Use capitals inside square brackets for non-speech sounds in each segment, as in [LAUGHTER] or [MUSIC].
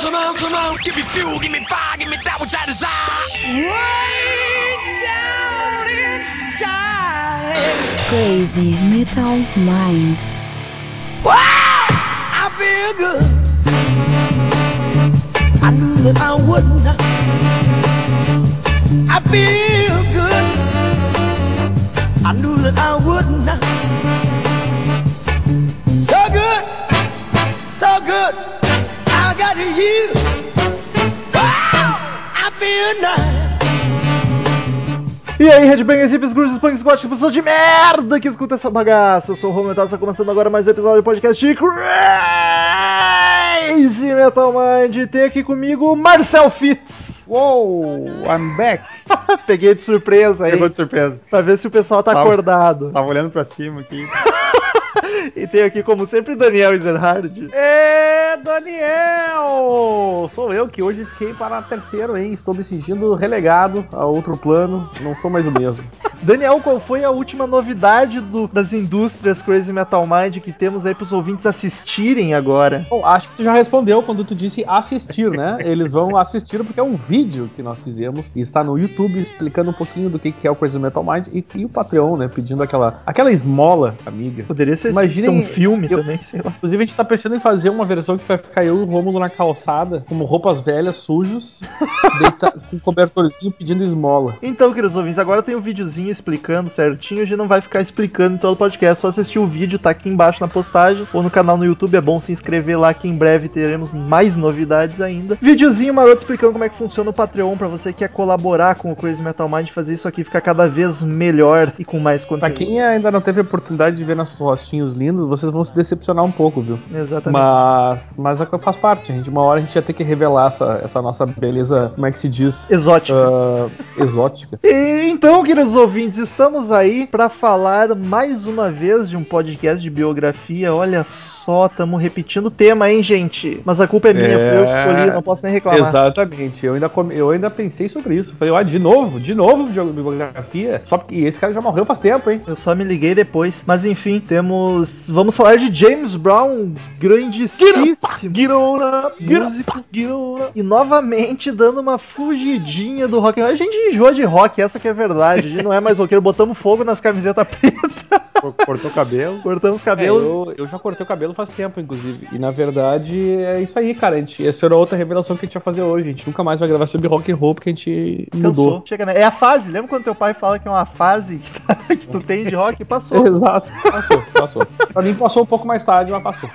come on, come on. Give me fuel, give me fire, give me that which I desire. Way down inside. Crazy Metal Mind. Wow, I feel good. I knew that I wouldn't. I feel good. I knew that I wouldn't. So good, so good. I got you. Wow, I feel nice. E aí, Redbangers, hippies, grunges, punks, góticos, pessoas de merda que escuta essa bagaça. Eu sou o Romulo Metal, está começando agora mais um episódio do podcast de Crazy Metal Mind. E tem aqui comigo o Marcel Fitz. Uou, I'm back. [LAUGHS] Peguei de surpresa aí, Pegou de surpresa. pra ver se o pessoal tá Tava- acordado. Tava olhando pra cima aqui. [LAUGHS] E tem aqui, como sempre, Daniel Ezerhard. É, Daniel! Sou eu que hoje fiquei para terceiro, hein? Estou me sentindo relegado a outro plano. Não sou mais o mesmo. [LAUGHS] Daniel, qual foi a última novidade do- das indústrias Crazy Metal Mind que temos aí pros ouvintes assistirem agora? Bom, acho que tu já respondeu quando tu disse assistir, né? Eles vão assistir porque é um vídeo que nós fizemos e está no YouTube explicando um pouquinho do que que é o Crazy Metal Mind e, e o Patreon, né? Pedindo aquela, aquela esmola, amiga. Poderia ser, Imaginem- ser um filme eu- também, sei lá. Inclusive, a gente tá pensando em fazer uma versão que vai ficar eu e o Rômulo na calçada, como roupas velhas, sujos, [LAUGHS] deita- com cobertorzinho pedindo esmola. Então, queridos ouvintes, agora tem um videozinho explicando certinho. A gente não vai ficar explicando em todo o podcast, é só assistir o vídeo, tá aqui embaixo na postagem ou no canal no YouTube. É bom se inscrever lá que em breve teremos mais novidades ainda. Videozinho maroto explicando como é que funciona o Patreon pra você que quer colaborar com o Crazy Metal Mind, fazer isso aqui ficar cada vez melhor e com mais Pra conteúdo. quem ainda não teve a oportunidade de ver nossos rostinhos lindos, vocês vão se decepcionar um pouco, viu? Exatamente. Mas, mas é faz parte, gente. Uma hora a gente ia ter que revelar essa, essa nossa beleza, como é que se diz? Exótico. Ah, exótica. [LAUGHS] E, então, queridos ouvintes, estamos aí para falar mais uma vez de um podcast de biografia. Olha só, estamos repetindo o tema, hein, gente? Mas a culpa é minha, É. fui eu que escolhi, não posso nem reclamar. Exatamente. Eu ainda, come- eu ainda pensei sobre isso. Falei, ah, de novo, de novo biografia. Só porque esse cara já morreu faz tempo, hein? Eu só me liguei depois. Mas enfim, temos. Vamos falar de James Brown, grandíssimo músico. E novamente dando uma fugidinha do rock. A gente enjoa de rock, essa que é a verdade. A gente não é mais roqueiro, botamos fogo nas camisetas pretas, Cortou o cabelo. cortamos É, cabelos. eu, eu já cortei o cabelo faz tempo, inclusive. E na verdade é isso aí, cara. A gente, essa era outra revelação que a gente ia fazer hoje. A gente nunca mais vai gravar sobre rock and roll porque a gente Cansou. mudou. Chega, né? É a fase. Lembra quando teu pai fala que é uma fase que, tá- que tu [LAUGHS] tem de rock? Passou. Exato. Passou, passou. Pra mim passou um pouco mais tarde, mas passou.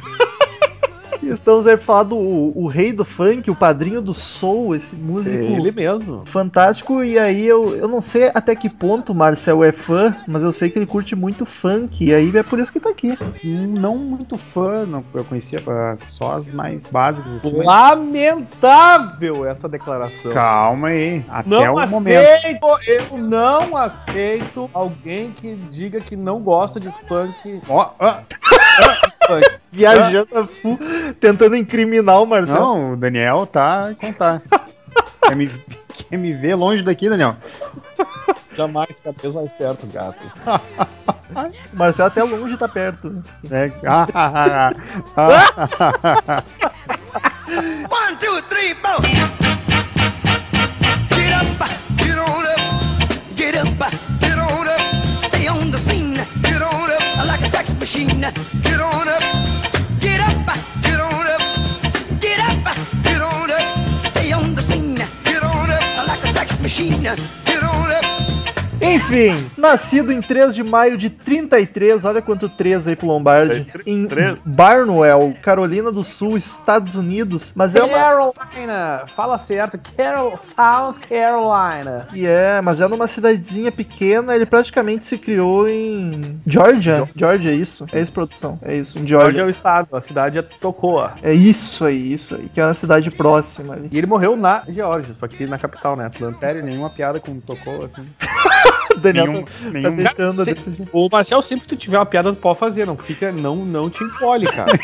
Estamos aí pra falar do o rei do funk, o padrinho do soul, esse músico Ele mesmo. fantástico. E aí eu, eu não sei até que ponto o Marcel é fã, mas eu sei que ele curte muito funk. E aí é por isso que tá aqui. Não muito fã, não, eu conhecia ah, só as mais básicas. Assim, mas- Lamentável essa declaração. Calma aí, até Não o momento. aceito, eu não aceito alguém que diga que não gosta de funk. Ó, ah, [LAUGHS] Viajando full, tentando incriminar o Marcel. não, o Daniel tá em contar. quer, me, quer me ver longe daqui, Daniel? Jamais cabeça mais perto, gato. [LAUGHS] O Marcel até longe tá perto. É, ah, ah, ah, ah. One, two, three, four. Get up, get on up, get up, machine. Get on up, get up, get on up, get up, get on up. Stay on the scene, get on up like a sex machine. Enfim, nascido em 3 de maio de 33, olha quanto 3 aí pro Lombardi, em Barnwell, Carolina do Sul, Estados Unidos, mas é uma Carolina, fala certo, Carol, South Carolina. que é, mas é numa cidadezinha pequena, ele praticamente se criou em Georgia, Georgia é isso, é isso produção, é isso, em Georgia é Georgia. o estado, a cidade é Tocoa. É isso aí, isso aí, que é uma cidade próxima ali. E ele morreu na Geórgia, só que na capital, né, Atlanta. Sério, nenhuma piada com tocou assim. [LAUGHS] O [LAUGHS] Daniel Nenhum, tá, tá nenhum. deixando a Se-. Ô, Marcel, sempre que tu tiver uma piada, tu pode fazer. Não fica, não, não te encolhe, cara. [LAUGHS]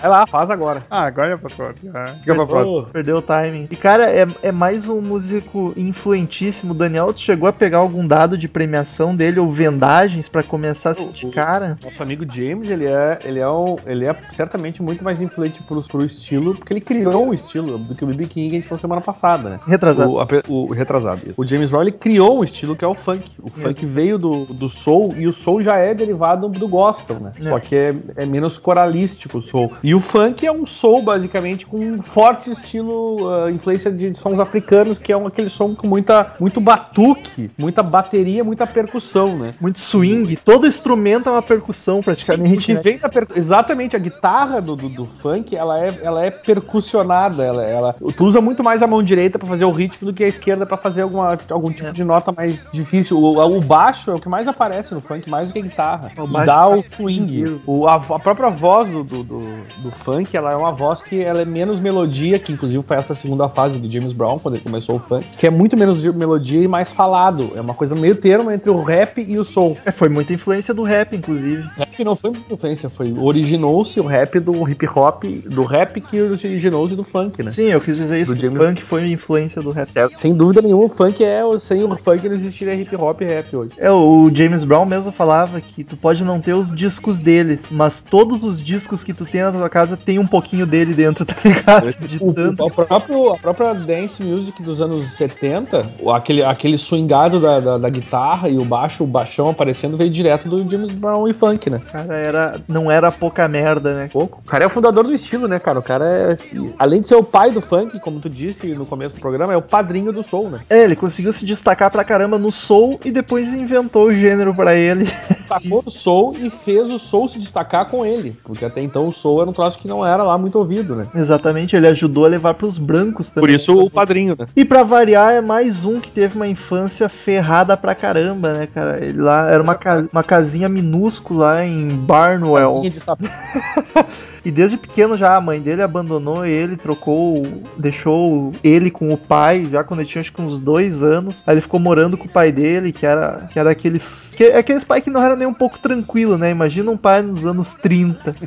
Vai lá, faz agora. Ah, agora é pra próxima. Fica pra próxima. Perdeu o timing. E, cara, é, é mais um músico influentíssimo. O Daniel, tu chegou a pegar algum dado de premiação dele ou vendagens pra começar a sentir o- cara? Nosso amigo James, ele é, ele é, um, ele é certamente muito mais influente pro, pro estilo, porque ele criou um estilo do que o B.B. King que a gente falou semana passada, né? Retrasado. O, ape- o retrasado. O James Brown ele criou um estilo que é o funk. O funk veio do, do soul e o soul já é derivado do gospel, né? É. Só que é, é menos coralístico o soul. E o funk é um soul basicamente com um forte estilo ah, influência de sons africanos, que é um, aquele som com muita muito batuque, muita bateria, muita percussão, né? Muito swing. Todo instrumento é uma percussão, praticamente. Né? vem da per... Exatamente, a guitarra do, do, do funk, ela é, ela é percussionada. Ela, ela... Tu usa muito mais a mão direita pra fazer o ritmo do que a esquerda pra fazer alguma, algum tipo É. de nota mais difícil. O, o baixo é o que mais aparece no funk, mais do que a guitarra. O E baixo dá o swing. O, a, a própria voz do, do, do, do funk, ela é uma voz que ela é menos melodia, que inclusive foi essa segunda fase do James Brown, quando ele começou o funk, que é muito menos de melodia e mais falado. É uma coisa meio termo entre o rap e o soul. É, foi muita influência do rap, inclusive. Rap não foi muita influência, foi originou-se o rap do hip hop, do rap que originou-se do funk, né? Sim, eu quis dizer isso. O funk foi influência do rap. É, sem dúvida nenhuma, o funk é. Sem o funk não existiria hip hop e rap hoje. É, o James Brown mesmo falava que tu pode não ter os discos deles, mas todos os discos que tu tem na tua casa tem um pouquinho dele dentro, tá ligado? De O, tanto. o próprio, a própria dance music dos anos 70, o- aquele, aquele swingado da, da, da guitarra e o baixo, o baixão aparecendo, veio direto do James Brown e funk, né? Cara, era, não era pouca merda, né? Pouco. O cara é o fundador do estilo, né, cara? O cara é. Além de ser o pai do funk, como tu disse no começo do programa, é o padrinho do soul, né? É, ele conseguiu se destacar pra caramba no soul e depois inventou o gênero pra ele. [LAUGHS] Sacou o soul e fez o soul se destacar com ele. Porque até então o soul era um troço que não era lá muito ouvido, né? Exatamente, ele ajudou a levar pros brancos também. Por isso o padrinho, né? E pra variar, é mais um que teve uma infância ferrada pra caramba, né, cara? Ele lá era uma, ca- uma casinha minúscula lá em Barnwell. Casinha de sapato. [LAUGHS] E desde pequeno já a mãe dele abandonou ele, trocou, deixou ele com o pai, já quando ele tinha acho que uns dois anos. Aí ele ficou morando com o pai dele, que era, que era aqueles. Que, aqueles pai que não era nem um pouco tranquilo, né? Imagina um pai nos anos 30. [LAUGHS]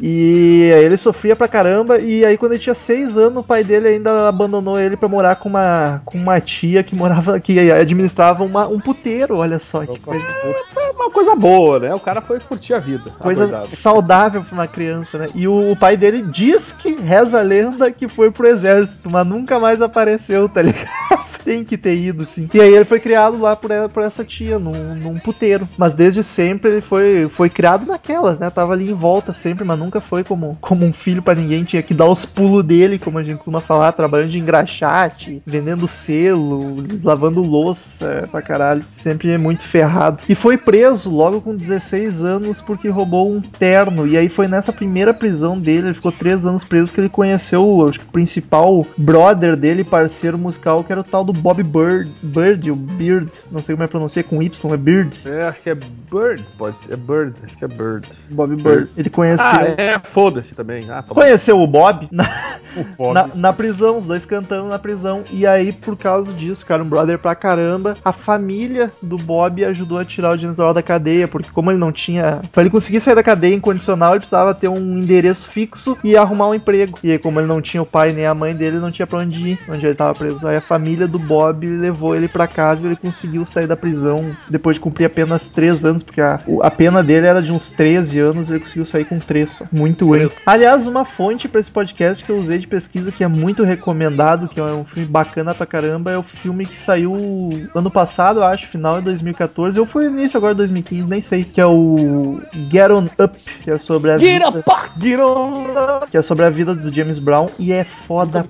E aí ele sofria pra caramba. E aí quando ele tinha seis anos, o pai dele ainda abandonou ele pra morar com uma, com uma tia que morava, que administrava uma, um puteiro, olha só que coisa. Foi uma coisa boa, né? O cara foi curtir a vida. Coisa saudável pra uma criança, né? E o, o pai dele diz que reza a lenda que foi pro exército, mas nunca mais apareceu, tá ligado? [LAUGHS] Tem que ter ido, sim. E aí ele foi criado lá por, ela- por essa tia, num, num puteiro. Mas desde sempre ele foi, foi criado naquelas, né? Tava ali em volta sempre, mas nunca foi como, como um filho pra ninguém. Tinha que dar os pulos dele, como a gente costuma falar, trabalhando de engraxate, vendendo selo, lavando louça é, pra caralho. Sempre é muito ferrado. E foi preso logo com 16 anos porque roubou um terno. E aí foi nessa primeira prisão dele, ele ficou três anos preso, que ele conheceu acho que, o principal brother dele, parceiro musical, que era o tal do Bob Bird. Bird, o Beard, não sei como é pronunciar, com Y, é Beard. É, acho que é Bird, pode ser. É Bird, acho que é Bird. Bob Bird. Ele conheceu. Ah, é, foda-se também. Ah, toma. Conheceu o Bob na, O Bob. na, na prisão, os dois cantando na prisão. E aí, por causa disso, ficaram brother pra caramba. A família do Bob ajudou a tirar o James Brown da cadeia, porque como ele não tinha. Pra ele conseguir sair da cadeia incondicional, ele precisava ter um endereço fixo e arrumar um emprego. E aí, como ele não tinha o pai nem a mãe dele, não tinha pra onde ir, onde ele tava preso. Aí a família do Bob levou ele pra casa e ele conseguiu sair da prisão depois de cumprir apenas 3 anos, porque a, a pena dele era de uns 13 anos, ele conseguiu sair com 3 só. Muito bem. Aliás, uma fonte pra esse podcast que eu usei de pesquisa que é muito recomendado, que é um filme bacana pra caramba, é o filme que saiu ano passado, eu acho, final de 2014, ou foi início agora de 2015, nem sei, que é o Get On Up, que é sobre a Get vida, up, get on! que é sobre a vida do James Brown e é foda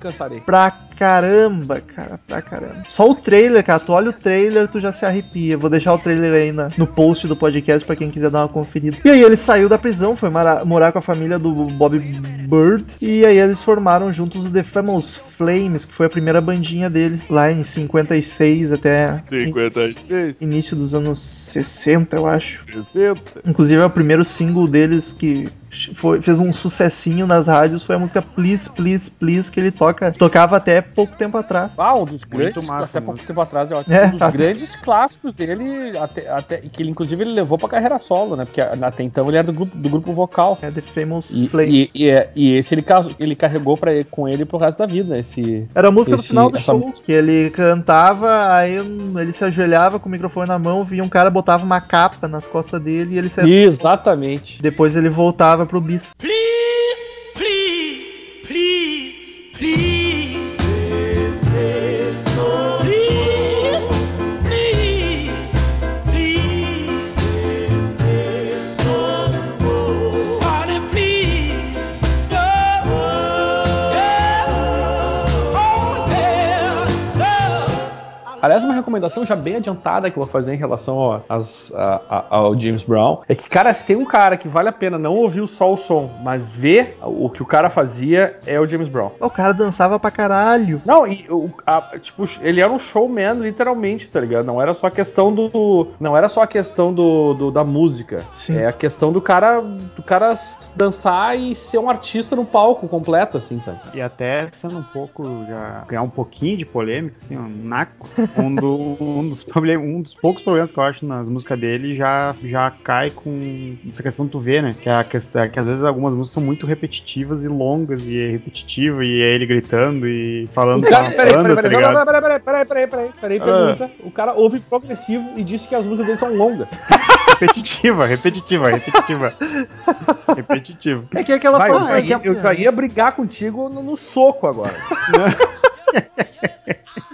pra caramba, cara, pra caramba. Só o trailer, cara, tu olha o trailer, tu já se arrepia. Vou deixar o trailer aí na- no post do podcast pra quem quiser dar uma conferida. E aí ele saiu da prisão, foi mara- morar com a família do Bob Bird, e aí eles formaram juntos o The Famous Flames, que foi a primeira bandinha dele, lá em 56 até 56, início dos anos 60, eu acho. 60. Inclusive é o primeiro single deles que foi, fez um sucessinho nas rádios foi a música Please, Please, Please, que ele toca, tocava até pouco tempo atrás. Ah, um dos grandes, massa, até mano. pouco tempo atrás, eu acho É, um dos tá. grandes clássicos dele, até, até, que ele, inclusive ele levou pra carreira solo, né? Porque até então ele era do grupo, do grupo vocal. É The Famous E, Flame. e, e, é- e esse ele, ele carregou pra, ele- com ele pro resto da vida, esse... Era a música do esse- final do essa show, que ele cantava, aí ele se ajoelhava com o microfone na mão, via um cara, botava uma capa nas costas dele e ele se Exatamente. Depois ele voltava pro bis. Recomendação já bem adiantada que eu vou fazer em relação ao, às- a- a- ao James Brown é que, cara, se tem um cara que vale a pena não ouvir só o som, mas ver o que o cara fazia, é o James Brown. O cara dançava pra caralho. Não, e o, a- tipo, ele era um showman, literalmente, tá ligado? Não era só a questão do. Não era só a questão do, do- da música. Sim. É a questão do cara do cara dançar e ser um artista no palco completo, assim, sabe? E até sendo um pouco, já criar um pouquinho de polêmica, assim, um naco. [LAUGHS] Um, do- um dos um dos poucos problemas que eu acho nas músicas dele já, já cai com essa questão que tu vê, né? Que, é a questão, que às vezes algumas músicas são muito repetitivas e longas, e é repetitivo, e é ele gritando e falando O cara, peraí, banda, peraí, tá peraí, peraí, peraí, peraí, peraí, peraí, Ah. pergunta. O cara ouve progressivo e disse que as músicas dele são longas. [LAUGHS] Repetitiva, repetitiva, repetitiva. repetitiva. É que é aquela Vai, forma- eu, já ia, eu já ia brigar contigo no, no soco agora. [LAUGHS] [LAUGHS]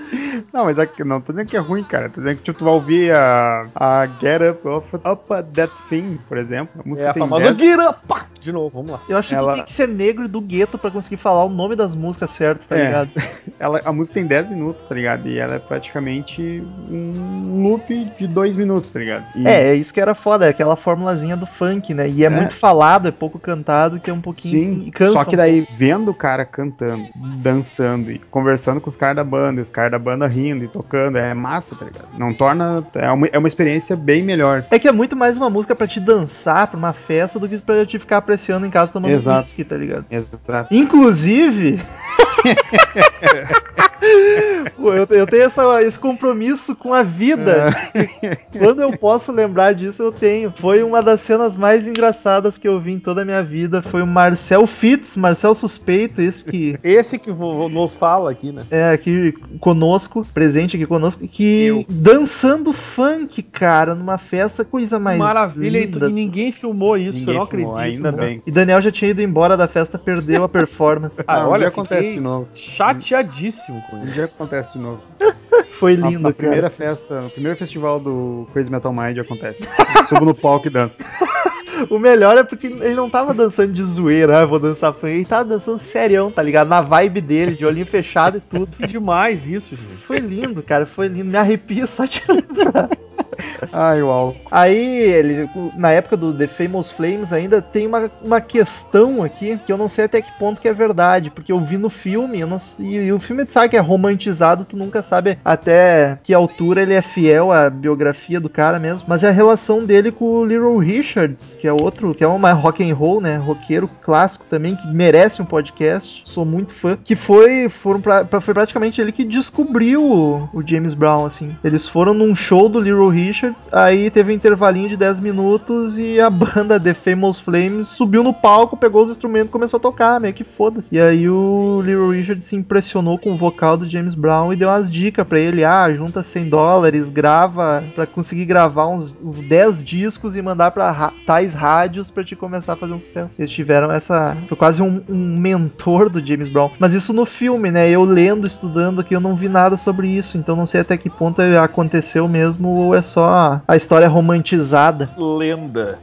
Não, mas é que- não tô dizendo que é ruim, cara. Tô dizendo que tipo, tu vai ouvir a, a Get Up Off up That Thing, por exemplo. A música É a famosa 10 Get Up! De novo, vamos lá. Eu acho Ela- que tem que ser negro e do gueto pra conseguir falar o nome das músicas certo, tá É. ligado? [LAUGHS] Ela, a música tem 10 minutos, tá ligado? E ela é praticamente um loop de 2 minutos, tá ligado? E- É, é isso que era foda, é aquela formulazinha do funk, né? E é, É. muito falado, é pouco cantado, que é um pouquinho. Sim, cansa só que um daí, vendo o cara cantando, dançando e conversando com os caras da banda, e os caras da banda rindo e tocando, é massa, tá ligado? Não torna. É uma, é uma experiência bem melhor. É que é muito mais uma música pra te dançar pra uma festa do que pra te ficar apreciando em casa tomando Exato. whisky, tá ligado? Exato. Inclusive. [LAUGHS] Pô, eu, eu tenho essa- esse compromisso com a vida. [LAUGHS] Quando eu posso lembrar disso, eu tenho. Foi uma das cenas mais engraçadas que eu vi em toda a minha vida. Foi o Marcel Fitz, Marcel Suspeito, esse que Esse que nos fala aqui, né? é aqui conosco, presente aqui conosco, que Eu. dançando funk, cara, numa festa, coisa mais Maravilha, e, linda. e ninguém filmou isso, Ninguém eu não filmou, acredito. ainda bem. E Daniel já tinha ido embora da festa, perdeu a performance. [LAUGHS] Ah, Ah, um olha, acontece de novo. chateadíssimo com Um isso. dia acontece de novo. [LAUGHS] Foi Na, lindo, na cara. primeira festa, no primeiro festival do Crazy Metal Mind acontece. Subo no palco e danço. [LAUGHS] O melhor é porque ele não tava dançando de zoeira, ah, vou dançar funk. Ele tava dançando serião, tá ligado? Na vibe dele, de olhinho fechado e tudo. Que demais isso, gente. Foi lindo, cara, foi lindo. Me arrepia só de lembrar. Ai, uau. Aí, ele, na época do The Famous Flames, ainda tem uma, uma questão aqui que eu não sei até que ponto que é verdade, porque eu vi no filme, não, e o filme sabe que é romantizado, tu nunca sabe até que altura ele é fiel à biografia do cara mesmo, mas é a relação dele com o Little Richards, que é outro, que é uma rock and roll, né, roqueiro clássico também, que merece um podcast, sou muito fã, que foi, foram pra, pra- foi praticamente ele que descobriu o, o James Brown, assim. Eles foram num show do Little Richards, aí teve um intervalinho de 10 minutos e a [LAUGHS] banda The Famous Flames subiu no palco, pegou os instrumentos e começou a tocar, meio que foda-se. E aí o Little Richards se impressionou com o vocal do James Brown e deu umas dicas pra ele, ah, junta 100 dólares, grava, pra conseguir gravar uns 10 discos e mandar pra ra- tais rádios pra te começar a fazer um sucesso. Eles tiveram essa, foi quase um, um mentor do James Brown. Mas isso no filme, né, eu lendo, estudando aqui, eu não vi nada sobre isso, então não sei até que ponto aconteceu mesmo ou é só a história romantizada. Lenda.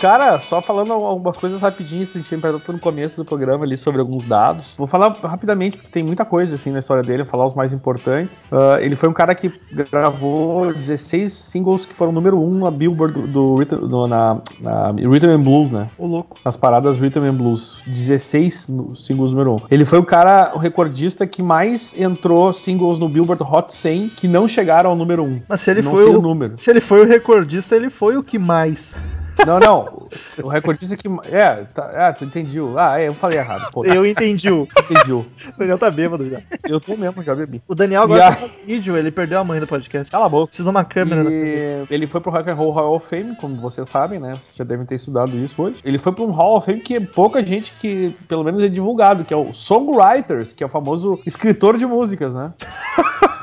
Cara, só falando algumas coisas rapidinhas, a gente tinha perguntado no começo do programa ali sobre alguns dados. Vou falar rapidamente, porque tem muita coisa assim na história dele, vou falar os mais importantes. Uh, ele foi um cara que gravou 16 singles que foram número 1 na Billboard do, do, Rhythm- do- na, na Rhythm and Blues, né? Ô, louco. As paradas Rhythm and Blues. 16 no- singles número 1. Ele foi o cara, o recordista que mais entrou singles no Billboard Hot 100 que não chegaram ao número 1. Mas se ele não foi o, o número. Se ele foi o recordista, ele foi o que mais. Não, não. O recordista que. É, tá, ah, tu entendi. Ah, é, eu falei errado. Pô, Eu entendi o. entendi. O Daniel tá bêbado já. Eu tô mesmo, já bebi. O Daniel agora a- tá no vídeo, ele perdeu a mãe do podcast. Cala a boca. Precisa de uma câmera. E ele foi pro Rock and Roll Hall of Fame, como vocês sabem, né? Vocês já devem ter estudado isso hoje. Ele foi pro um Hall of Fame que pouca gente que, pelo menos, é divulgado, que é o Songwriters, que é o famoso escritor de músicas, né? [LAUGHS]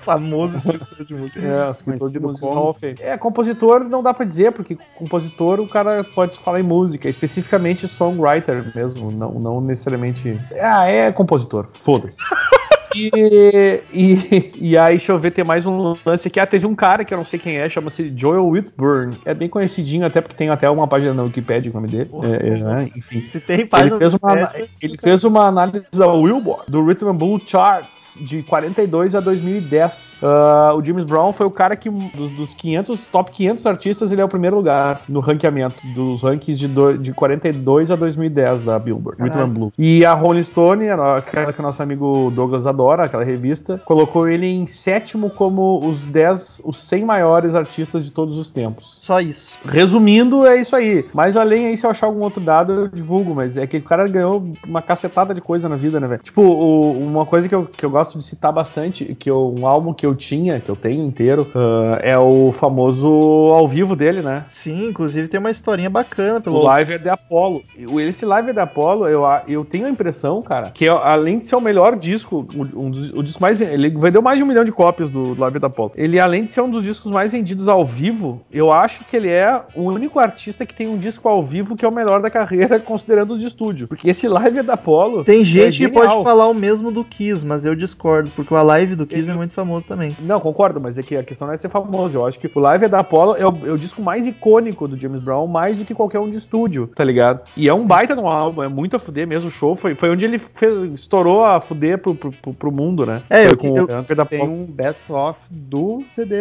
Famoso [LAUGHS] escritor de música. É, escritor de Fame. É, compositor não dá pra dizer, porque compositor o cara pode falar em música, especificamente songwriter mesmo, não, não necessariamente. Ah, é compositor, foda-se. [LAUGHS] E, e, [LAUGHS] e aí, deixa eu ver, tem mais um lance aqui. Ah, teve um cara que eu não sei quem é, chama-se Joel Whitburn. É bem conhecidinho, até porque tem até uma página na Wikipedia com o nome dele. É, é, né? Enfim. Se tem Ele página fez, no uma, ele fez uma análise da Billboard, do Rhythm and Blues Charts, de 42 a 2010. Ah, o James Brown foi o cara que, dos, dos 500, top 500 artistas, ele é o primeiro lugar no ranqueamento dos rankings de, do, de 42 a 2010 da Billboard, Caralho. Rhythm and Blues. E a Rolling Stone, aquela que o nosso amigo Douglas adora, aquela revista, colocou ele em sétimo como os 10, os 100 maiores artistas de todos os tempos. Só isso. Resumindo, é isso aí. Mas além aí, se eu achar algum outro dado, eu divulgo. Mas é que o cara ganhou uma cacetada de coisa na vida, né, velho? Tipo, o- uma coisa que eu, que eu gosto de citar bastante, que eu- um álbum que eu tinha, que eu tenho inteiro, ah, é o famoso ao vivo dele, né? Sim, inclusive tem uma historinha bacana O pelo. Live é de Apollo. O- Esse Live é de Apollo, eu, eu tenho a impressão, cara, que além de ser o melhor disco, o, um dos- o disco mais. Ele vendeu mais de um milhão de cópias do Live é de Apollo. Ele, além de ser um dos discos mais vendidos ao vivo, eu acho que ele é o único artista que tem um disco ao vivo que é o melhor da carreira, [LAUGHS] considerando os de estúdio. Porque esse Live é da Apollo. Tem é gente que genial. pode falar o mesmo do Kiss, mas eu discordo, porque o Live do Kiss é muito famoso também. Não, concordo, mas é que a questão não é ser famoso. Eu acho que o Live é da Apollo é o, é o disco mais icônico do James Brown, mais do que qualquer um de estúdio, tá ligado? E é um baita no álbum, é muito a fuder mesmo. O show foi, foi onde ele fez- estourou a fuder pro, pro, pro- pro mundo, né? É, foi eu- com eu- o Live da Tem Apollo. um best-of do CD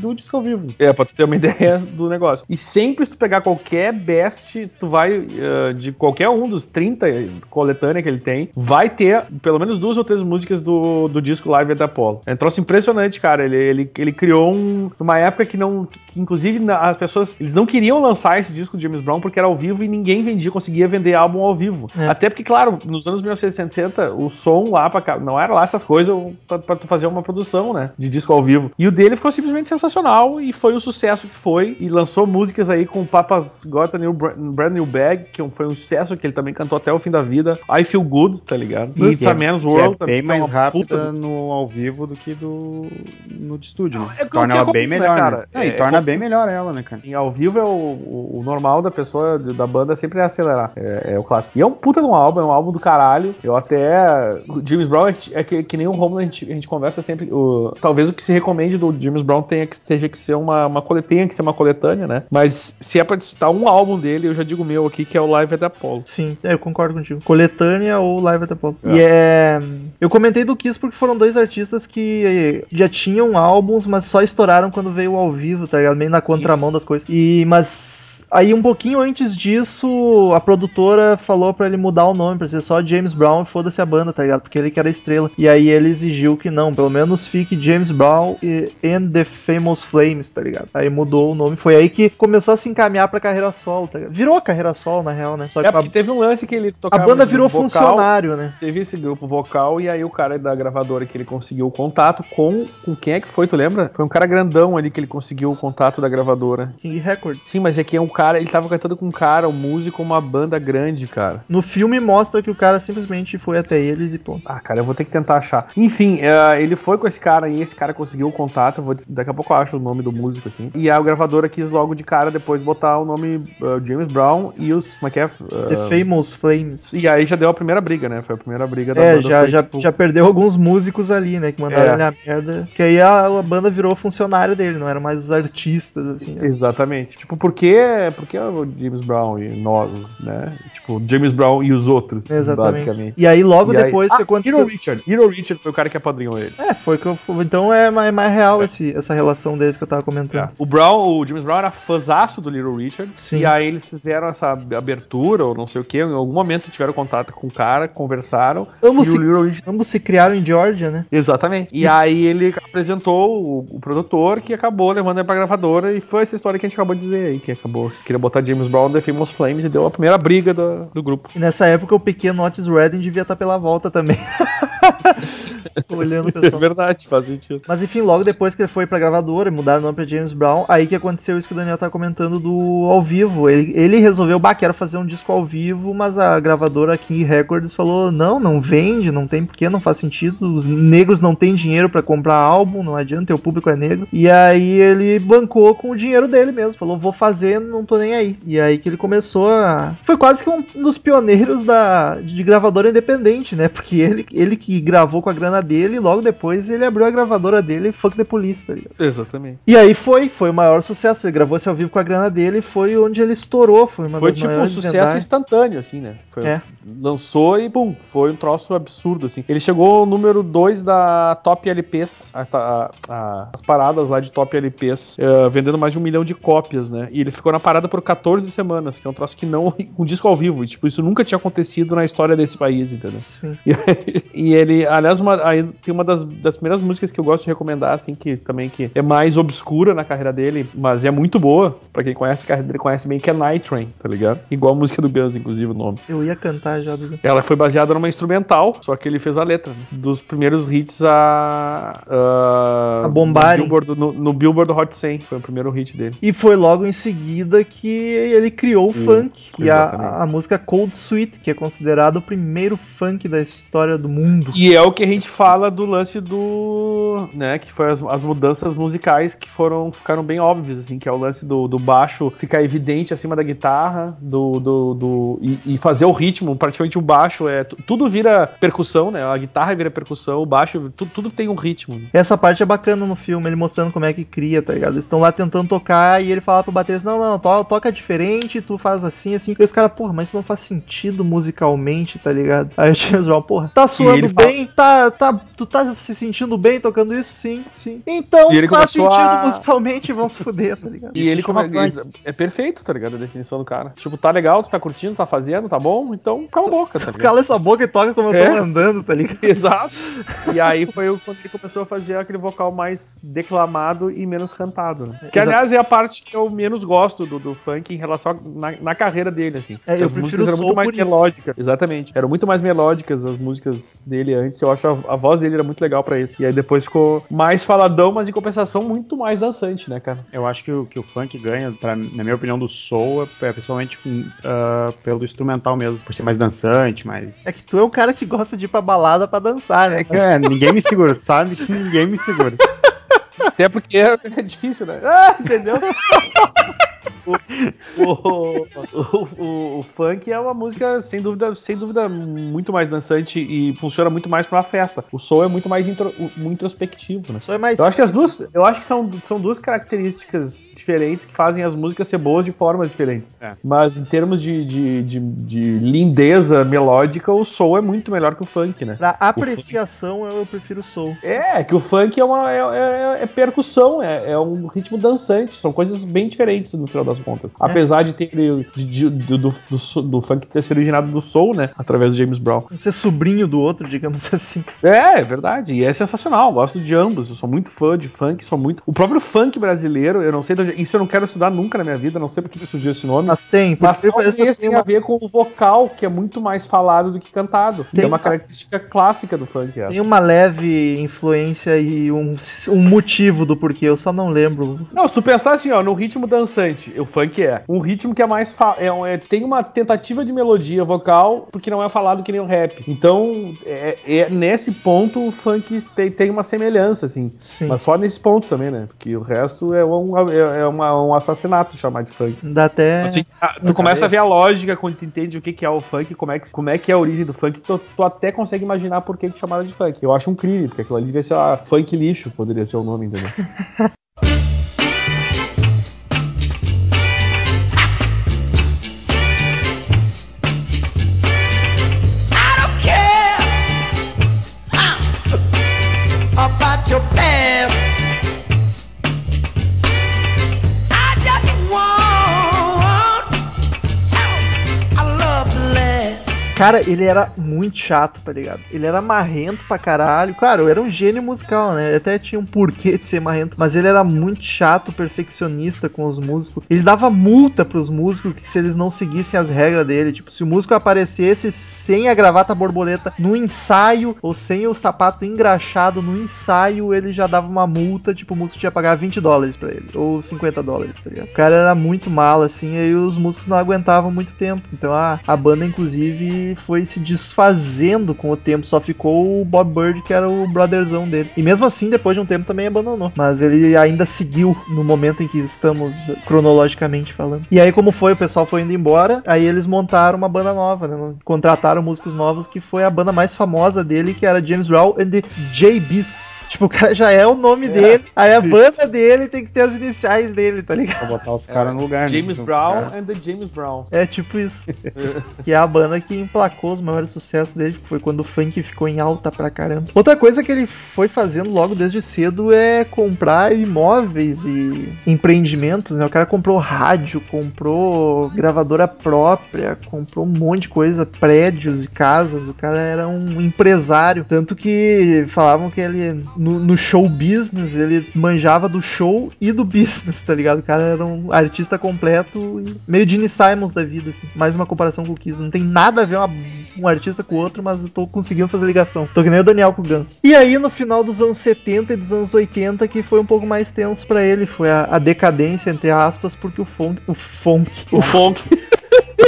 do disco ao vivo. É, pra tu ter uma [LAUGHS] ideia do negócio. E sempre se tu pegar qualquer best, tu vai, eh, de qualquer um dos 30 coletânea que ele tem, vai ter pelo menos duas ou três músicas do, do disco Live da Apollo. É um troço impressionante, cara. Ele, ele, ele criou um, uma época que não, que inclusive as pessoas, eles não queriam lançar esse disco do James Brown porque era ao vivo e ninguém vendia, conseguia vender álbum ao vivo. É. Até porque, claro, nos anos 1960, o som lá pra cá, não era lá essas coisas pra, pra tu fazer uma produção, né, de disco ao vivo. E o dele ficou simplesmente sensacional e foi o sucesso que foi. E lançou músicas aí com Papas Got a New Bra- Brand New Bag, que foi um sucesso que ele também cantou até o fim da vida. I Feel Good, tá ligado? E It's a Man's Que World é bem mais rápida no ao vivo do que do no de estúdio, né? é torna é ela bem né, melhor, né? cara? É, e É, torna é bem melhor ela, né, cara? Em ao vivo é o, o- o normal da pessoa, da banda, sempre é acelerar. É, é o clássico. E é um puta de um álbum, é um álbum do caralho. Eu até. James Brown é, que- é que, nem o Romulo, a gente, a gente conversa sempre. o- talvez o que se recomende do James Brown tenha que, tenha que ser uma, uma coletânea, que ser uma coletânea, né? Mas se é pra citar um álbum dele, eu já digo o meu aqui, que é o Live at Apollo. Sim, é, eu concordo contigo. Coletânea ou Live at Apollo. E é. Eu comentei do Kiss porque foram dois artistas que já tinham álbuns, mas só estouraram quando veio ao vivo, tá ligado? Meio na contramão das coisas. E. Mas. Aí um pouquinho antes disso, a produtora falou pra ele mudar o nome, pra ser só James Brown e foda-se a banda, tá ligado? Porque ele que era estrela. E aí ele exigiu que não, pelo menos fique James Brown e and the Famous Flames, tá ligado? Aí mudou o nome. Foi aí que começou a se encaminhar pra carreira solo, tá ligado? Virou a carreira solo, na real, né? Só que É, a, porque teve um lance que ele a tocava. banda no virou vocal, funcionário, né? Teve esse grupo vocal e aí o cara da gravadora que ele conseguiu o contato com. Com quem é que foi, tu lembra? Foi um cara grandão ali que ele conseguiu o contato da gravadora. King Records. Sim, mas é que é um cara, ele tava cantando com um cara, um músico, uma banda grande, cara. No filme mostra que o cara simplesmente foi até eles e ponto. Ah, cara, eu vou ter que tentar achar. Enfim, é, ele foi com esse cara aí, esse cara conseguiu o contato. vou- daqui a pouco eu acho o nome do músico aqui. E a gravadora quis logo de cara depois botar o nome uh, James Brown e os. Como é que é? Uh, The Famous Flames. e aí já deu a primeira briga, né? Foi a primeira briga da É, banda. já, foi, já, tipo, já perdeu alguns músicos ali, né? Que mandaram É. ele a merda. Que aí a, a banda virou funcionário dele, não eram mais os artistas, assim. né? Exatamente. Tipo, porque é, por que é o James Brown e nós, né? Tipo, James Brown e os outros, Exatamente. basicamente. E aí logo E aí- depois ah, que aconteceu. Hero Richard. Hero Richard foi o cara que apadrinhou ele. É, foi que eu. Então é mais, mais real esse, essa relação deles que eu tava comentando. O Brown, o James Brown era fãzaço do Little Richard. Sim. E aí eles fizeram essa abertura, ou não sei o que, em algum momento tiveram contato com o cara, conversaram. Ambos e se- o Little Richard. Ambos se criaram em Georgia, né? Exatamente. E aí ele apresentou o, o produtor que acabou levando ele pra gravadora e foi essa história que a gente acabou de dizer aí, que acabou. Queria botar James Brown The Famous Flames e deu a primeira briga do, do grupo. E nessa época o pequeno Otis Redding devia estar pela volta também. [LAUGHS] [LAUGHS] Olhando o É pessoal. verdade, faz sentido. Mas enfim, logo depois que ele foi pra gravadora, mudaram o nome pra James Brown, aí que aconteceu isso que o Daniel tá comentando do ao vivo. Ele, ele resolveu, bah, quero fazer um disco ao vivo, mas a gravadora King Records falou: não, não vende, não tem porquê, não faz sentido. Os negros não têm dinheiro pra comprar álbum, não adianta, o público é negro. E aí ele bancou com o dinheiro dele mesmo, falou: vou fazer, não tô nem aí. E aí que ele começou a. Foi quase que um dos pioneiros da, de gravadora independente, né? Porque ele, ele que gravou com a grana dele, e logo depois ele abriu a gravadora dele, Fuck the Police, tá ligado? Exatamente. E aí foi, foi o maior sucesso. Ele gravou esse ao vivo com a grana dele e foi onde ele estourou. Foi uma Foi tipo um sucesso instantâneo, assim, né? Foi- É. Lançou e, pum, foi um troço absurdo, assim. Ele chegou ao número 2 da Top LPs, a- a- a- as paradas lá de Top LPs, eh, vendendo mais de um milhão de cópias, né? E ele ficou na parada por 14 semanas, que é um troço que não. [LAUGHS] um disco ao vivo. E, tipo, isso nunca tinha acontecido na história desse país, entendeu? Sim. E, [LAUGHS] e ele, aliás, uma- aí tem uma das, das primeiras músicas que eu gosto de recomendar, assim, que também que é mais obscura na carreira dele, mas é muito boa. Pra quem conhece a carreira dele, conhece bem, que é Night Train, tá ligado? Igual a música do Guns, inclusive, o nome. Eu ia cantar já. Do... Ela foi baseada numa instrumental, só que ele fez a letra. né? Dos primeiros hits a. A, A bombarem. No Billboard, no, no Billboard Hot 100. Foi o primeiro hit dele. E foi logo em seguida que ele criou o Sim, funk, que é a, a música Cold Sweet, que é considerado o primeiro funk da história do mundo. E é o que a gente fala do lance do. né, que foi as, as mudanças musicais que foram ficaram bem óbvias, assim, que é o lance do, do baixo ficar evidente acima da guitarra, do. do, do- e, e fazer o ritmo, praticamente o baixo é. tu- Tudo vira percussão, né? A guitarra vira percussão, o baixo, tu- tudo tem um ritmo. Essa parte é bacana no filme, ele mostrando como é que cria, tá ligado? Eles estão lá tentando tocar e ele fala pro baterista, não, não, to- toca diferente, tu faz assim, assim. E os caras, porra, mas isso não faz sentido musicalmente, tá ligado? Aí o James Brown, porra, tá suando fala- bem, tá, tá, tu tá se sentindo bem tocando isso? Sim, sim. Então ele faz sentido a- musicalmente, vamos se fuder, tá ligado? [LAUGHS] E ele chama come... funk. É perfeito, tá ligado? A definição do cara. Tipo, tá legal, tu tá curtindo, tá fazendo, tá bom? Então cala a boca, tá ligado? Cala essa boca e toca como eu É. tô andando, tá ligado? [LAUGHS] Exato. E aí foi quando ele começou a fazer aquele vocal mais declamado e menos cantado. Né? Que, Exato. aliás, é a parte que eu menos gosto do, do funk em relação a, na, na carreira dele, assim. É, eu as prefiro músicas eram muito mais isso. melódicas. Exatamente. Eram muito mais melódicas as músicas dele antes. Eu acho a, a voz dele era muito legal pra isso. E aí depois ficou mais faladão, mas em compensação muito mais dançante, né, cara? Eu acho que o, que o funk ganha, pra, na minha opinião, do soul é, é principalmente ah, pelo instrumental mesmo, por ser mais dançante, mais. É que tu é um cara que gosta de ir pra balada pra dançar, né? É, [LAUGHS] ninguém me segura, tu sabe que ninguém me segura. Até porque é difícil, né? Ah, entendeu? [LAUGHS] O, o, o- o- o funk é uma música, sem dúvida, sem dúvida, muito mais dançante e funciona muito mais pra uma festa. O soul é muito mais intro- muito introspectivo, né? É mais. Eu acho que as duas, eu acho que são, são duas características diferentes que fazem as músicas ser boas de formas diferentes. É. Mas em termos de, de, de, de lindeza melódica, o soul é muito melhor que o funk, né? Pra apreciação, eu, prefiro soul. É, que o funk é uma é, é- é percussão, é, é um ritmo dançante, são coisas bem diferentes no final das contas. Apesar de ter de- de- do, do, do, do funk ter sido originado do soul, né? Através do James Brown. Ser sobrinho do outro, digamos [LAUGHS] assim. É, é verdade. E é sensacional. eu Gosto de ambos. Eu sou muito fã de funk, sou muito. O próprio funk brasileiro, eu não sei. onde- Isso eu não quero estudar nunca na minha vida, não sei porque que surgiu esse nome. Mas tem, Mas talvez tenha a ver com o vocal, que é muito mais falado do que cantado. Tem é uma uma- característica clássica do funk. Essa. Tem uma leve influência e um, um motivo do porquê, eu só não lembro. Não, se tu pensar assim, ó, no ritmo dançante, o funk é um ritmo que é mais. fa- É, um- é- tem uma tentativa de melodia vocal, porque não é falado que nem o rap. Então, é, é- nesse ponto, o funk tem, tem uma semelhança, assim. Sim. Mas só nesse ponto também, né? Porque o resto é um, é, é uma- um assassinato chamar de funk. Dá até. Assim, ah, tu começa a ver a lógica quando tu entende o que, que é o funk, como é que, como é que é a origem do funk, tu, tu até consegue imaginar por que, que chamaram de funk. Eu acho um crime, porque aquilo ali devia ser ah, funk lixo, poderia ser o nome, entendeu? [LAUGHS] Cara, ele era muito chato, tá ligado? Ele era marrento pra caralho. Claro, era um gênio musical, né? Até tinha um porquê de ser marrento. Mas ele era muito chato, perfeccionista com os músicos. Ele dava multa pros músicos que se eles não seguissem as regras dele. Tipo, se o músico aparecesse sem a gravata borboleta no ensaio ou sem o sapato engraxado no ensaio, ele já dava uma multa. Tipo, o músico tinha que pagar 20 dólares pra ele. Ou 50 dólares, tá ligado? O cara era muito mal, assim. E os músicos não aguentavam muito tempo. Então a, a banda, inclusive, foi se desfazendo com o tempo. Só ficou o Bob Bird, que era o brotherzão dele. E mesmo assim, depois de um tempo, também abandonou. Mas ele ainda seguiu no momento em que estamos cronologicamente falando. E aí, como foi, o pessoal foi indo embora. Aí eles montaram uma banda nova, né? Contrataram músicos novos, que foi a banda mais famosa dele, que era James Brown and the JBs. Tipo, o cara já é o nome É, dele, aí a isso. banda dele tem que ter as iniciais dele, tá ligado? Pra botar os caras no lugar, né? James Então, Brown cara, and the James Brown. É tipo isso. que [LAUGHS] é a banda que emplacou os maiores sucessos dele, que foi quando o funk ficou em alta pra caramba. Outra coisa que ele foi fazendo logo desde cedo é comprar imóveis e empreendimentos, né? O cara comprou rádio, comprou gravadora própria, comprou um monte de coisa, prédios e casas. O cara era um empresário. Tanto que falavam que ele, no, no show business, ele manjava do show e do business, tá ligado? O cara era um artista completo meio Gene Simons da vida, assim. Mais uma comparação com o Kiss. Não tem nada a ver uma- um artista com o outro, mas eu tô conseguindo fazer ligação. Tô que nem o Daniel com o Guns. E aí, no final dos anos 70 e dos anos 80, que foi um pouco mais tenso pra ele. Foi a, a decadência, entre aspas, porque o funk. O funk. O funk. [LAUGHS]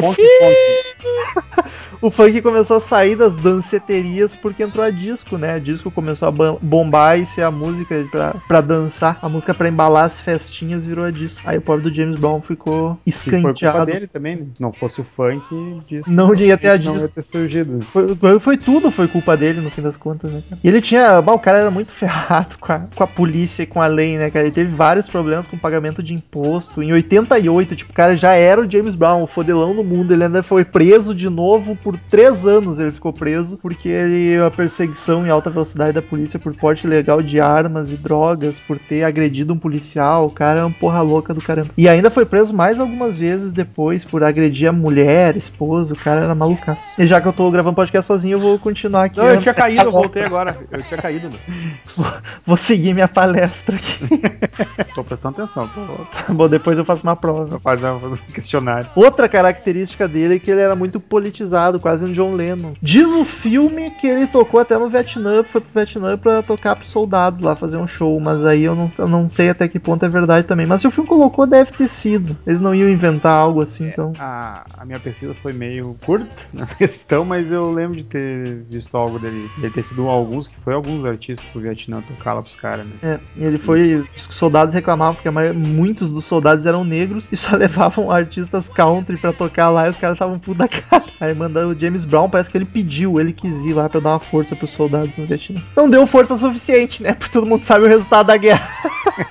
Fonte, fonte. [LAUGHS] O funk começou a sair das danceterias porque entrou a disco, né? A disco começou a bombar e ser a música pra, pra dançar. A música pra embalar as festinhas virou a disco. Aí o pobre do James Brown ficou Que foi culpa escanteado. dele também, né? Não fosse o funk, disso Não ia ter a não ia disco. ter surgido. Foi, foi- tudo, foi culpa dele no fim das contas, né? E ele tinha. bah, o cara era muito [LAUGHS] ferrado com a, com a polícia e com a lei, né, cara? Ele teve vários problemas com pagamento de imposto. Em 88, tipo, o cara já era o James Brown, o fodelão do mundo. Ele ainda foi preso de novo por três anos. Ele ficou preso porque ele, a perseguição em alta velocidade da polícia por porte ilegal de armas e drogas, por ter agredido um policial. O cara é uma porra louca do caramba. E ainda foi preso mais algumas vezes depois por agredir a mulher, esposa. O cara era malucaço. E já que eu tô gravando podcast sozinho, eu vou continuar aqui. Não, eu a- tinha caído, eu a- voltei agora. Eu tinha caído, [LAUGHS] meu. Vou seguir minha palestra aqui. [LAUGHS] Tô prestando atenção, tô, tô Bom, depois eu faço uma prova. fazendo um questionário. Outra característica dele é que ele era muito politizado, quase um John Lennon. Diz o filme que ele tocou até no Vietnã, foi pro Vietnã pra tocar pros soldados lá, fazer um show, mas aí eu não, eu não sei até que ponto é verdade também. Mas se o filme colocou, deve ter sido. Eles não iam inventar algo assim, então. A, a minha pesquisa foi meio curta [LAUGHS] nessa questão, mas eu lembro de ter visto algo dele. Ele ter sido alguns, que foi alguns artistas do Vietnã tocar lá pros caras, né? É, e ele foi. Os soldados reclamavam porque maioria- muitos dos soldados eram negros e só [LAUGHS] levavam artistas country pra tocar lá e os caras estavam puto da [LAUGHS] cara. Aí mandou o James Brown, parece que ele pediu, ele quis ir lá pra dar uma força pros soldados no Vietnã. Não deu força suficiente, né? Porque todo mundo sabe o resultado da guerra.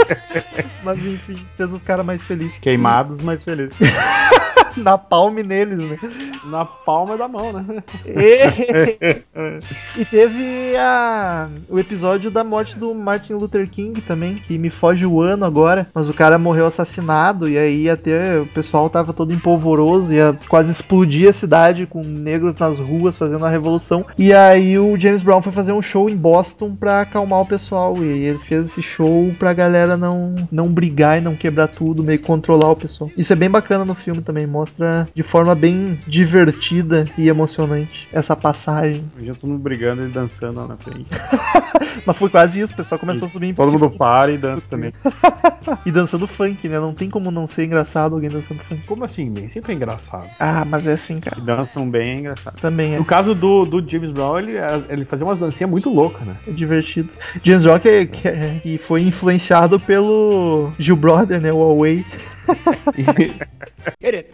[LAUGHS] Mas enfim, fez os caras mais felizes. Queimados, mas felizes. [LAUGHS] [LAUGHS] Na palme neles, né? Na palma da mão, né? E, e teve a, o episódio da morte do Martin Luther King também, que me foge o ano agora, mas o cara morreu assassinado e aí ia ter, o pessoal tava todo empolvoroso, ia quase explodir a cidade com negros nas ruas fazendo a revolução. E aí o James Brown foi fazer um show em Boston pra acalmar o pessoal e ele fez esse show pra galera não não brigar e não quebrar tudo, meio que controlar o pessoal. Isso é bem bacana no filme também, mostra de forma bem divertida e emocionante essa passagem. Já todo mundo brigando e dançando lá na frente. [LAUGHS] Mas foi quase isso, o pessoal começou a subir em Todo mundo para e dança também. [LAUGHS] e dançando funk, né? Não tem como não ser engraçado alguém dançando funk. Como assim? Nem sempre é engraçado. Ah, mas é assim, cara. E dançam bem, é engraçado. Também é, No caso do, do James Brown, ele, ele fazia umas dancinhas muito loucas, né? é divertido. James é, que, é- que foi influenciado pelo Gil Brother, né? O Huawei. [LAUGHS] Hit it.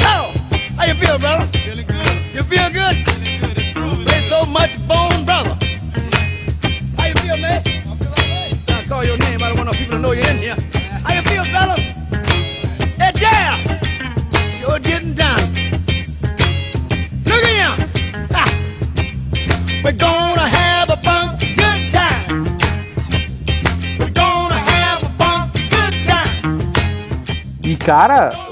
Oh, how you feel, brother? Feeling good. You feel good? Feeling good. It's Play so much bone, brother. How you feel, man? I feel alright. I call your name. I don't want no people to know you're in here. How you feel, fella? Hey, yeah. Sure getting down. Look at him. Ah. We're gonna cara,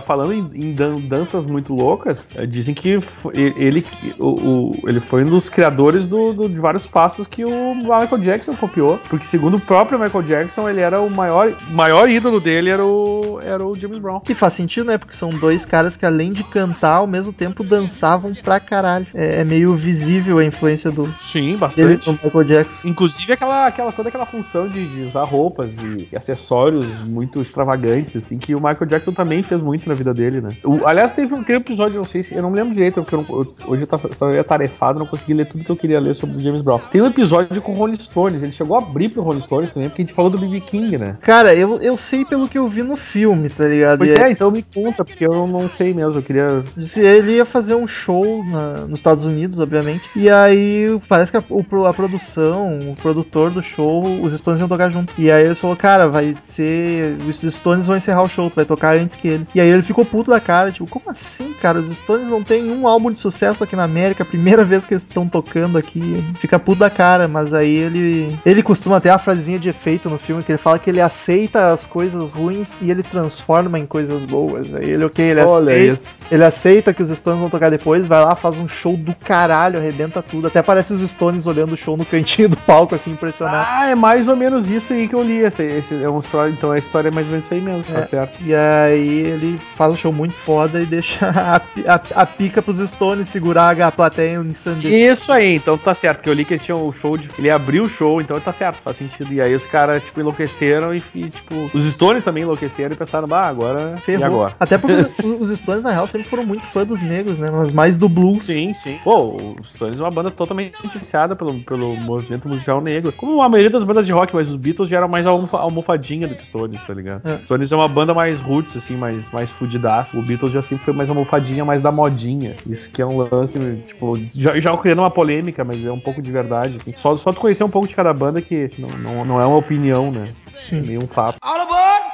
falando em, em dan- danças muito loucas, eh, dizem que e- ele, o, o- ele foi um dos criadores do, do- de vários passos que o Michael Jackson copiou. Porque, segundo o próprio Michael Jackson, ele era o maior, maior ídolo dele era o, era o James Brown. Que faz sentido, né? Porque são dois caras que, além de cantar, ao mesmo tempo dançavam pra caralho. É, é meio visível a influência do Sim, dele bastante. no Michael Jackson. Inclusive aquela, aquela, toda aquela função de, de usar roupas e, e acessórios muito extravagantes, assim, que o Michael Jackson também fez muito na vida dele, né? O- aliás, teve um, tem um episódio, não sei se. Eu não me lembro direito, porque eu não- eu- hoje eu tava, estava atarefado, não consegui ler tudo que eu queria ler sobre o James Brown. Tem um episódio com o Rolling Stones, ele chegou a abrir pro Rolling Stones também, porque a gente falou do BB King, né? Cara, eu, eu sei pelo que eu vi no filme, tá ligado? Pois é, então me conta, porque eu não sei mesmo, eu queria. Ele ia fazer um show na- nos Estados Unidos, obviamente. E aí parece que a, o a produção, o produtor do show, os Stones iam tocar junto. E aí ele falou, cara, vai ser. Os Stones vão encerrar o show, tu vai tocar antes que eles. E aí ele ficou puto da cara, tipo, como assim, cara? Os Stones não tem um álbum de sucesso aqui na América, primeira vez que eles estão tocando aqui. Fica puto da cara, mas aí ele. Ele costuma ter a frasezinha de efeito no filme, que ele fala que ele aceita as coisas ruins e ele transforma em coisas boas. Aí ele, ok, ele Olha aceita. isso. Ele aceita que os Stones vão tocar depois, vai lá, faz um show do caralho, arrebenta tudo. Até parece os Stones olhando o show no cantinho [LAUGHS] do palco, assim, impressionado. Ah, é mais ou menos isso aí que eu li. Esse, esse é uma história, então a história é mais ou menos isso aí mesmo, tá É. certo. E aí ele faz um show muito foda e deixa [LAUGHS] a, a, a pica pros Stones segurar a plateia ensandecida. Isso aí, então tá certo, porque eu li que eles tinham o show de. Ele abriu o show, então tá certo, faz sentido. E aí os caras, tipo, enlouqueceram e, e, tipo, os Stones também enlouqueceram e pensaram, bah, agora. E Ferrou. agora? Até porque [LAUGHS] os Stones, na real, sempre foram muito fã dos negros, né? Mas mais do blues. Sim, sim. Pô, os Stones é uma banda totalmente influenciada pelo, pelo movimento musical negro. Como a maioria das bandas de rock, mas os Beatles já eram mais a almofadinha do que os Stones, tá ligado? É. Stones é uma banda mais roots, assim, mais, mais fudidaço. O Beatles já sempre foi mais almofadinha, mais da modinha. Isso que é um lance, tipo, já, já criando uma polêmica, mas é um pouco de verdade, assim. Só, só tu conhecer um pouco de cada banda que não, não, não é uma opinião, né? É Sim. meio um fato. All aboard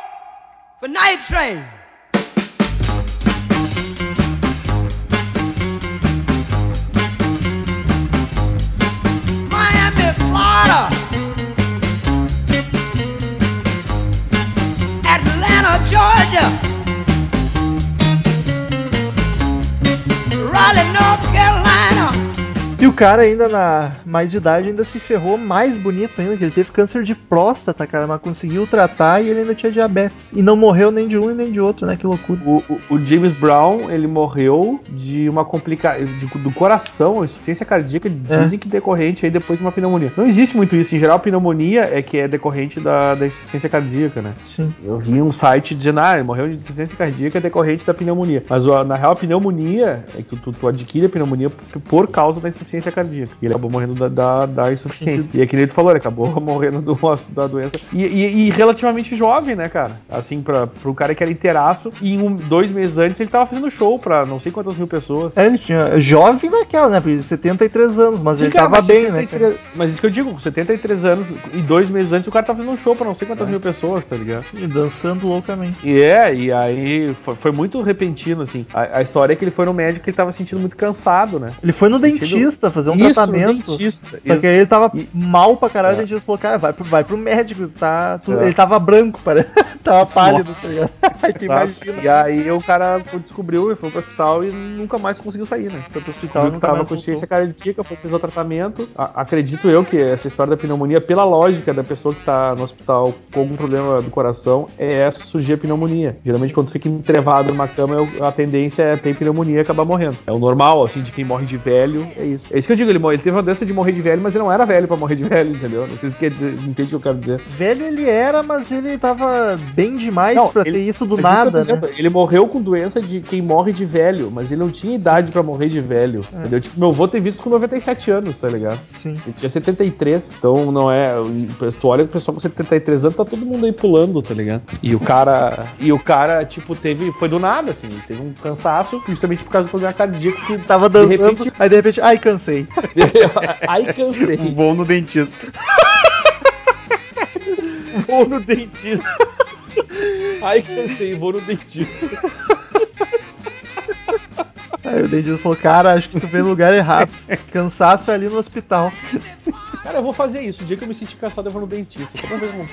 for Night Train. Miami, Florida. Atlanta, Georgia. North Carolina. E o cara ainda na mais de idade ainda se ferrou mais bonito ainda, que ele teve câncer de próstata, cara, mas conseguiu tratar e ele ainda tinha diabetes. E não morreu nem de um e nem de outro, né? Que loucura. O, o- o James Brown, ele morreu de uma complicação do coração, insuficiência cardíaca, É. dizem que decorrente aí depois de uma pneumonia. Não existe muito isso, em geral, pneumonia é que é decorrente da, da insuficiência cardíaca, né? Sim. Eu vi um site dizendo, ah, ele morreu de insuficiência cardíaca decorrente da pneumonia. Mas na real, a pneumonia é que tu, tu adquire a pneumonia por causa da insuficiência cardíaca. E ele acabou morrendo da, da, da insuficiência. E é que tu falou, ele acabou [LAUGHS] morrendo do, da doença. E, e- e relativamente jovem, né, cara? Assim, pra, pro cara que era inteiraço. E em um, dois meses antes ele tava fazendo show pra não sei quantas mil pessoas. É, ele tinha jovem naquela, né? Porque 73 anos, mas Sim, ele cara, tava mas bem, né? 73 Mas isso que eu digo, com 73 anos e dois meses antes o cara tava fazendo um show pra não sei quantas mil pessoas, tá ligado? E dançando loucamente. E é, e aí foi, foi muito repentino, assim. A, a história é que ele foi no médico e ele tava se sentindo muito cansado, né? Ele foi no Sentido- dentista fazer um Isso, tratamento. dentista. Só isso. que aí ele tava E- mal pra caralho, É. o dentista falou, cara, vai pro, vai pro médico, tá? tu- É. Ele tava branco, parece. [LAUGHS] tava pálido, tá ligado? [LAUGHS] E aí o cara descobriu e foi pro hospital e nunca mais conseguiu sair, né? Foi pro hospital, que tava com ciência cardíaca, foi fazer o tratamento. A- acredito eu que essa história da pneumonia, pela lógica da pessoa que tá no hospital com algum problema do coração, é surgir a pneumonia. Geralmente quando fica entrevado numa cama, a tendência é ter pneumonia e acabar morrendo. É o normal, assim, de quem morre de velho, é isso. É isso que eu digo, ele, ele teve uma doença de morrer de velho, mas ele não era velho pra morrer de velho, entendeu? Não sei se quer dizer, entende o que eu quero dizer. Velho ele era, mas ele tava bem demais Não, pra ele- ter isso do nada, né? dizendo, Ele morreu com doença de quem morre de velho, mas ele não tinha idade pra morrer de velho. É. Entendeu? Tipo, meu avô tem visto com 97 anos, tá ligado? Sim. Ele tinha 73, então não é. Tu olha o pessoal com 73 anos, tá todo mundo aí pulando, tá ligado? E o cara. E o cara, tipo, teve. Foi do nada, assim. Ele teve um cansaço, justamente por causa do problema cardíaco que. Tava dançando, De repente- aí de repente, ai, cansei. [LAUGHS] Ai, cansei. Vou no dentista. [LAUGHS] Vou no dentista. Ai, cansei, vou no dentista. Aí o dentista falou, cara, acho que tu veio no lugar errado. Cansaço é ali no hospital. Cara, eu vou fazer isso. O dia que eu me sentir cansado, eu vou no dentista. Só pra ver como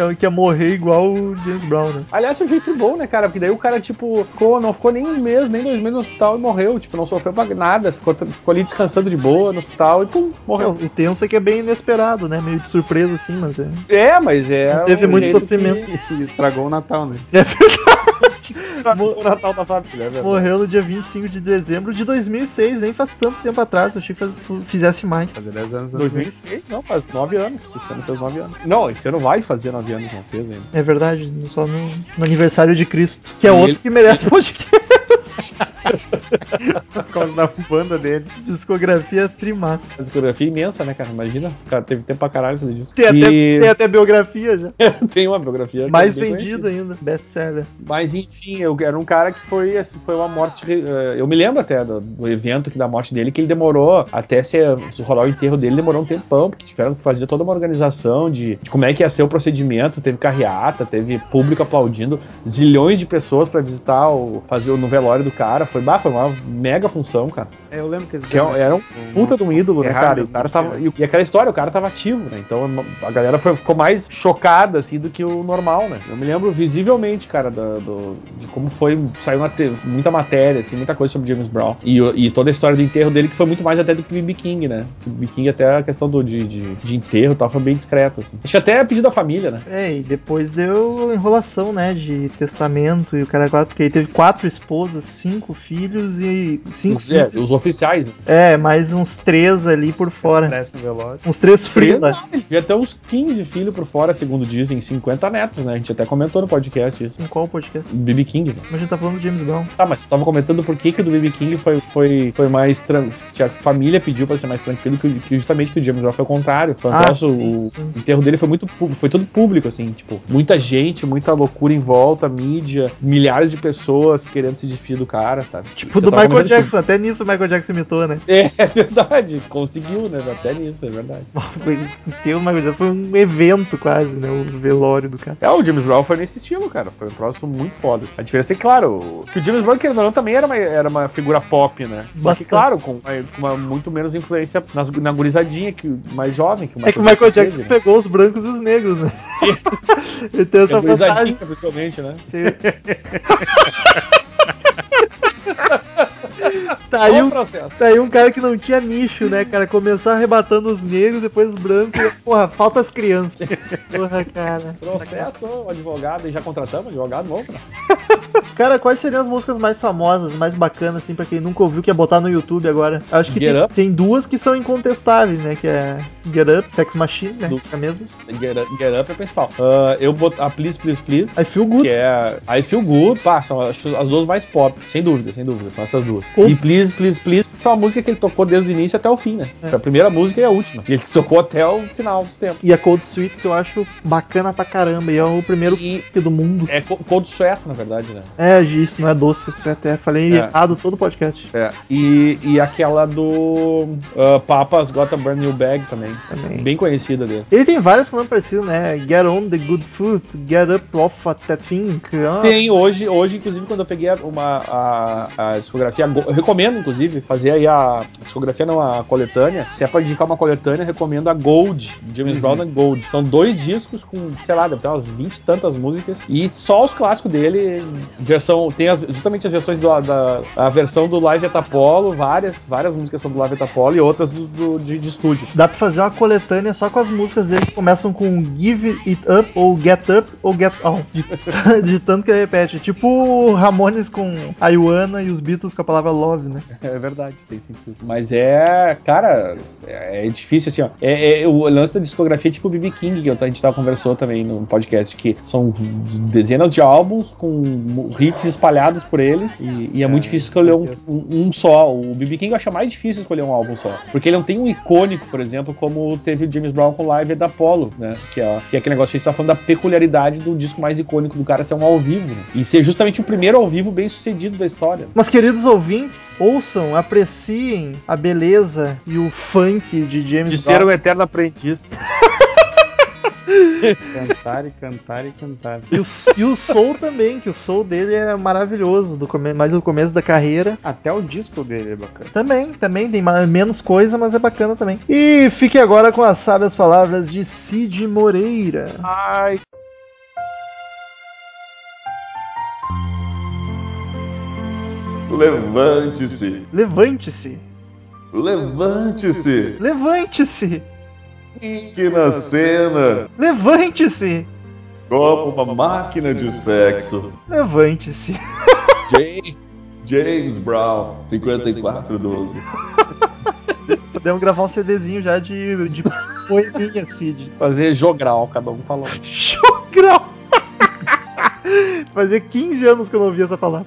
ia, que ia morrer igual o James Brown, né? Aliás, é um jeito bom, né, cara? Porque daí o cara, tipo, ficou, não ficou nem um mês, nem dois meses no hospital e morreu. Tipo, não sofreu pra nada. Ficou, ficou ali descansando de boa no hospital e pum, morreu. Não, o tenso é que é bem inesperado, né? Meio de surpresa, assim, mas é. É, mas é. Não teve um muito sofrimento. que- [LAUGHS] estragou o Natal, né? É verdade. Natal da família, é verdade. Morreu no dia 25 de dezembro de 2006, nem faz tanto tempo atrás. Eu achei que faz- fizesse mais. Fazer 10 anos. 2006? Não, faz nove anos. Esse ano fez nove anos. Não, esse ano vai fazer nove anos, não fez ainda. É verdade, só no, no aniversário de Cristo. Que é E outro ele- que merece podcast. Por causa da banda dele. Discografia trimassa. Discografia imensa, né, cara? Imagina, o cara teve tempo pra caralho fazer disso. Tem, até, E- tem até biografia já. [LAUGHS] tem uma biografia. Mais vendida ainda. Best seller. Mas enfim, eu era um cara que foi, assim, foi uma morte. eh, Eu me lembro até do, do evento aqui da morte dele, que ele demorou até ser, se rolar o enterro dele, demorou um tempão, porque tiveram que fazer toda uma organização de, de como é que ia ser o procedimento. Teve carreata, teve público aplaudindo, zilhões de pessoas pra visitar o fazer o no velório do cara. Foi, bah, foi uma mega função, cara. É, eu lembro que eles Que é era um puta de um ídolo, né, cara? E o cara né? tava. E, e aquela história, o cara tava ativo, né? Então a galera foi- ficou mais chocada, assim, do que o normal, né? Eu me lembro visivelmente, cara, do, do- de como foi. Saiu te- muita matéria, assim, muita coisa sobre James Brown. E, e toda a história do enterro dele, que foi muito mais até do que o B.B. King, né? O B.B. King, até a questão do, de, de, de enterro e tal, foi bem discreto. Assim. Acho que até é pedido da família, né? É, e depois deu enrolação, né? De testamento e o cara quatro, porque ele teve quatro esposas, cinco filhos e. Cinco Os, é, filhos. os oficiais, né? É, mais uns três ali por fora. Velório. Uns três frila. Ele devia ter uns 15 filhos por fora, segundo dizem, 50 netos, né? A gente até comentou no podcast isso. Em qual podcast? B.B. King, né? Mas a gente tá falando do James Brown. Tá, mas você tava comentando por que, que o do BB King foi, foi, foi mais tranquilo. A família pediu pra ser mais tranquilo, que, que justamente que o James Brown foi o contrário. Foi um Ah, troço, sim, o, sim. o enterro dele foi muito foi todo público, assim, tipo, muita gente, muita loucura em volta, mídia, milhares de pessoas querendo se despedir do cara, sabe? Tipo Eu do Michael Jackson, até nisso o Michael Jackson imitou, né? que- [LAUGHS] É, é verdade, conseguiu, né? Até nisso, é verdade. [LAUGHS] Foi, ter o Michael Jackson foi um evento quase, né? O velório do cara. É, o James Brown foi nesse estilo, cara. Foi um troço muito foda. A diferença é, claro, que o James Brown, querendo ou não, também era uma, era uma figura pop, né? Só que, Bastante. claro, com, com uma muito menos influência nas, na gurizadinha, que, mais jovem. Que É que o Michael Jackson teve, né? pegou os brancos e os negros, né? Ele tem essa É vantagem. principalmente, né? [LAUGHS] Tá aí, um, tá aí um cara que não tinha nicho, né, cara? Começou arrebatando os negros, depois os brancos. Porra, falta as crianças. [LAUGHS] Porra, cara. Processo, advogado, e já contratamos advogado novo? [LAUGHS] [LAUGHS] Cara, quais seriam as músicas mais famosas, mais bacanas, assim, pra quem nunca ouviu, que é botar no YouTube agora? Acho que tem, tem duas que são incontestáveis, né? Que é Get Up, Sex Machine, né? Do- É mesmo? Get Up, Get Up é principal. Ah, eu boto a Please, Please, Please. I Feel Good. Que é I Feel Good, pá, são as, as duas mais pop, sem dúvida, sem dúvida, são essas duas. Uf. E Please, Please, Please foi uma música que ele tocou desde o início até o fim, né? É. Foi a primeira música e a última. E ele tocou até o final dos tempos. E a Cold Sweet, que eu acho bacana pra caramba. E é o primeiro E hit do mundo. é co- Cold Sweat, na verdade, né? É, isso não é doce, isso é até falei É. errado todo o podcast. É. E, e aquela do ah, Papas Got a Brand New Bag também. Também. Bem conhecida dele. Ele tem vários com nome parecido, né? Get on the good foot, get up off of that thing. Ah, Tem hoje, hoje, inclusive, quando eu peguei uma, a, a discografia, eu recomendo, inclusive, fazer aí a discografia, não, a coletânea. Se é pra indicar uma coletânea, recomendo a Gold, James Uhum. Brown and Gold. São dois discos com, sei lá, deve ter umas 20 e tantas músicas. E só os clássicos dele, versão, tem as- justamente as versões do, da a versão do Live at Apollo, várias, várias músicas são do Live at Apollo e outras do, do- de, de estúdio. Dá pra fazer uma coletânea só com as músicas dele que começam com Give It Up, ou Get Up, ou Get On. De, [LAUGHS] de tanto que ele repete. Tipo Ramones com a Ioana e os Beatles com a palavra love, né? É verdade, tem sentido. Mas é, cara, é, é difícil assim, ó. É, é- o lance da discografia é tipo o BB King, que a gente tava conversou também no podcast, que são dezenas de álbuns com hits espalhados por eles, e, e é, muito difícil escolher um, um- um só. O BB King eu acho mais difícil escolher um álbum só. Porque ele não tem um icônico, por exemplo, como teve o James Brown com Live da Apollo, né? Que é, que é aquele negócio que a gente tá falando da peculiaridade do disco mais icônico do cara ser um ao vivo, né? E ser justamente o primeiro ao vivo bem sucedido da história. Mas queridos ouvintes, ouçam, apreciem a beleza e o funk de James De Brown. ser um eterno aprendiz. [LAUGHS] Cantar e cantar e cantar. E o, e o soul também, que o soul dele é maravilhoso, do come, mais do começo da carreira. Até o disco dele é bacana. Também, também tem menos coisa, mas é bacana também. E fique agora com as sábias palavras de Cid Moreira. Ai, Levante-se. Levante-se. Levante-se. Levante-se. Que na cena, Levante-se. como uma máquina de sexo. Levante-se. [LAUGHS] James, James Brown, 5412. Podemos [LAUGHS] gravar um CDzinho já de, de poeminha, Cid. Fazer jogral, cada um falando. [LAUGHS] Jograu. Fazia 15 anos que eu não ouvia essa palavra.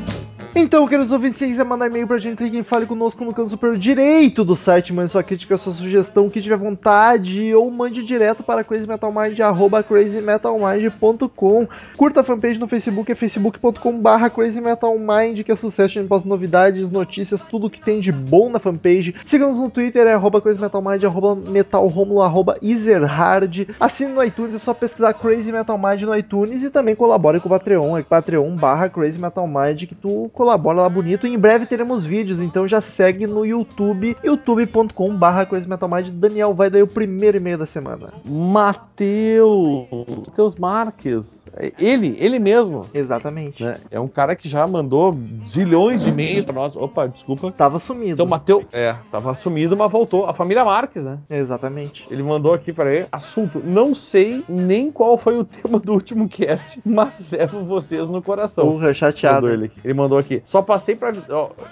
Então, queridos ouvintes, quem quiser mandar e-mail pra gente, clique em Fale Conosco no canto superior direito do site, mande sua crítica, sua sugestão, que tiver vontade, ou mande direto para crazymetalmind, arroba crazymetalmind.com. Curta a fanpage no Facebook, é facebook.com barra crazymetalmind, que é sucesso, a gente posta novidades, notícias, tudo que tem de bom na fanpage. Siga-nos no Twitter, é arroba crazymetalmind, arroba metalromulo, arroba ezerhard. Assine no iTunes, é só pesquisar Crazy Metal Mind no iTunes e também colabore com o Patreon, é patreon barra Crazy Metal Mind, que tu colabora lá bonito. E em breve teremos vídeos, então já segue no YouTube, youtube.com barra Crazy Metal Mind. Daniel vai dar o primeiro e-mail da semana. Mateus! Mateus Marques. Ele, ele mesmo. Exatamente. né? É um cara que já mandou zilhões de e-mails pra nós. Opa, desculpa. Tava sumido. Então, Mateus, é, tava sumido, mas voltou. A família Marques, né? Exatamente. Ele mandou aqui para ele, assunto, não sei nem qual foi o tema do último cast, mas levo vocês no coração. Porra, chateado. Mandou ele, aqui. ele mandou aqui. Só passei para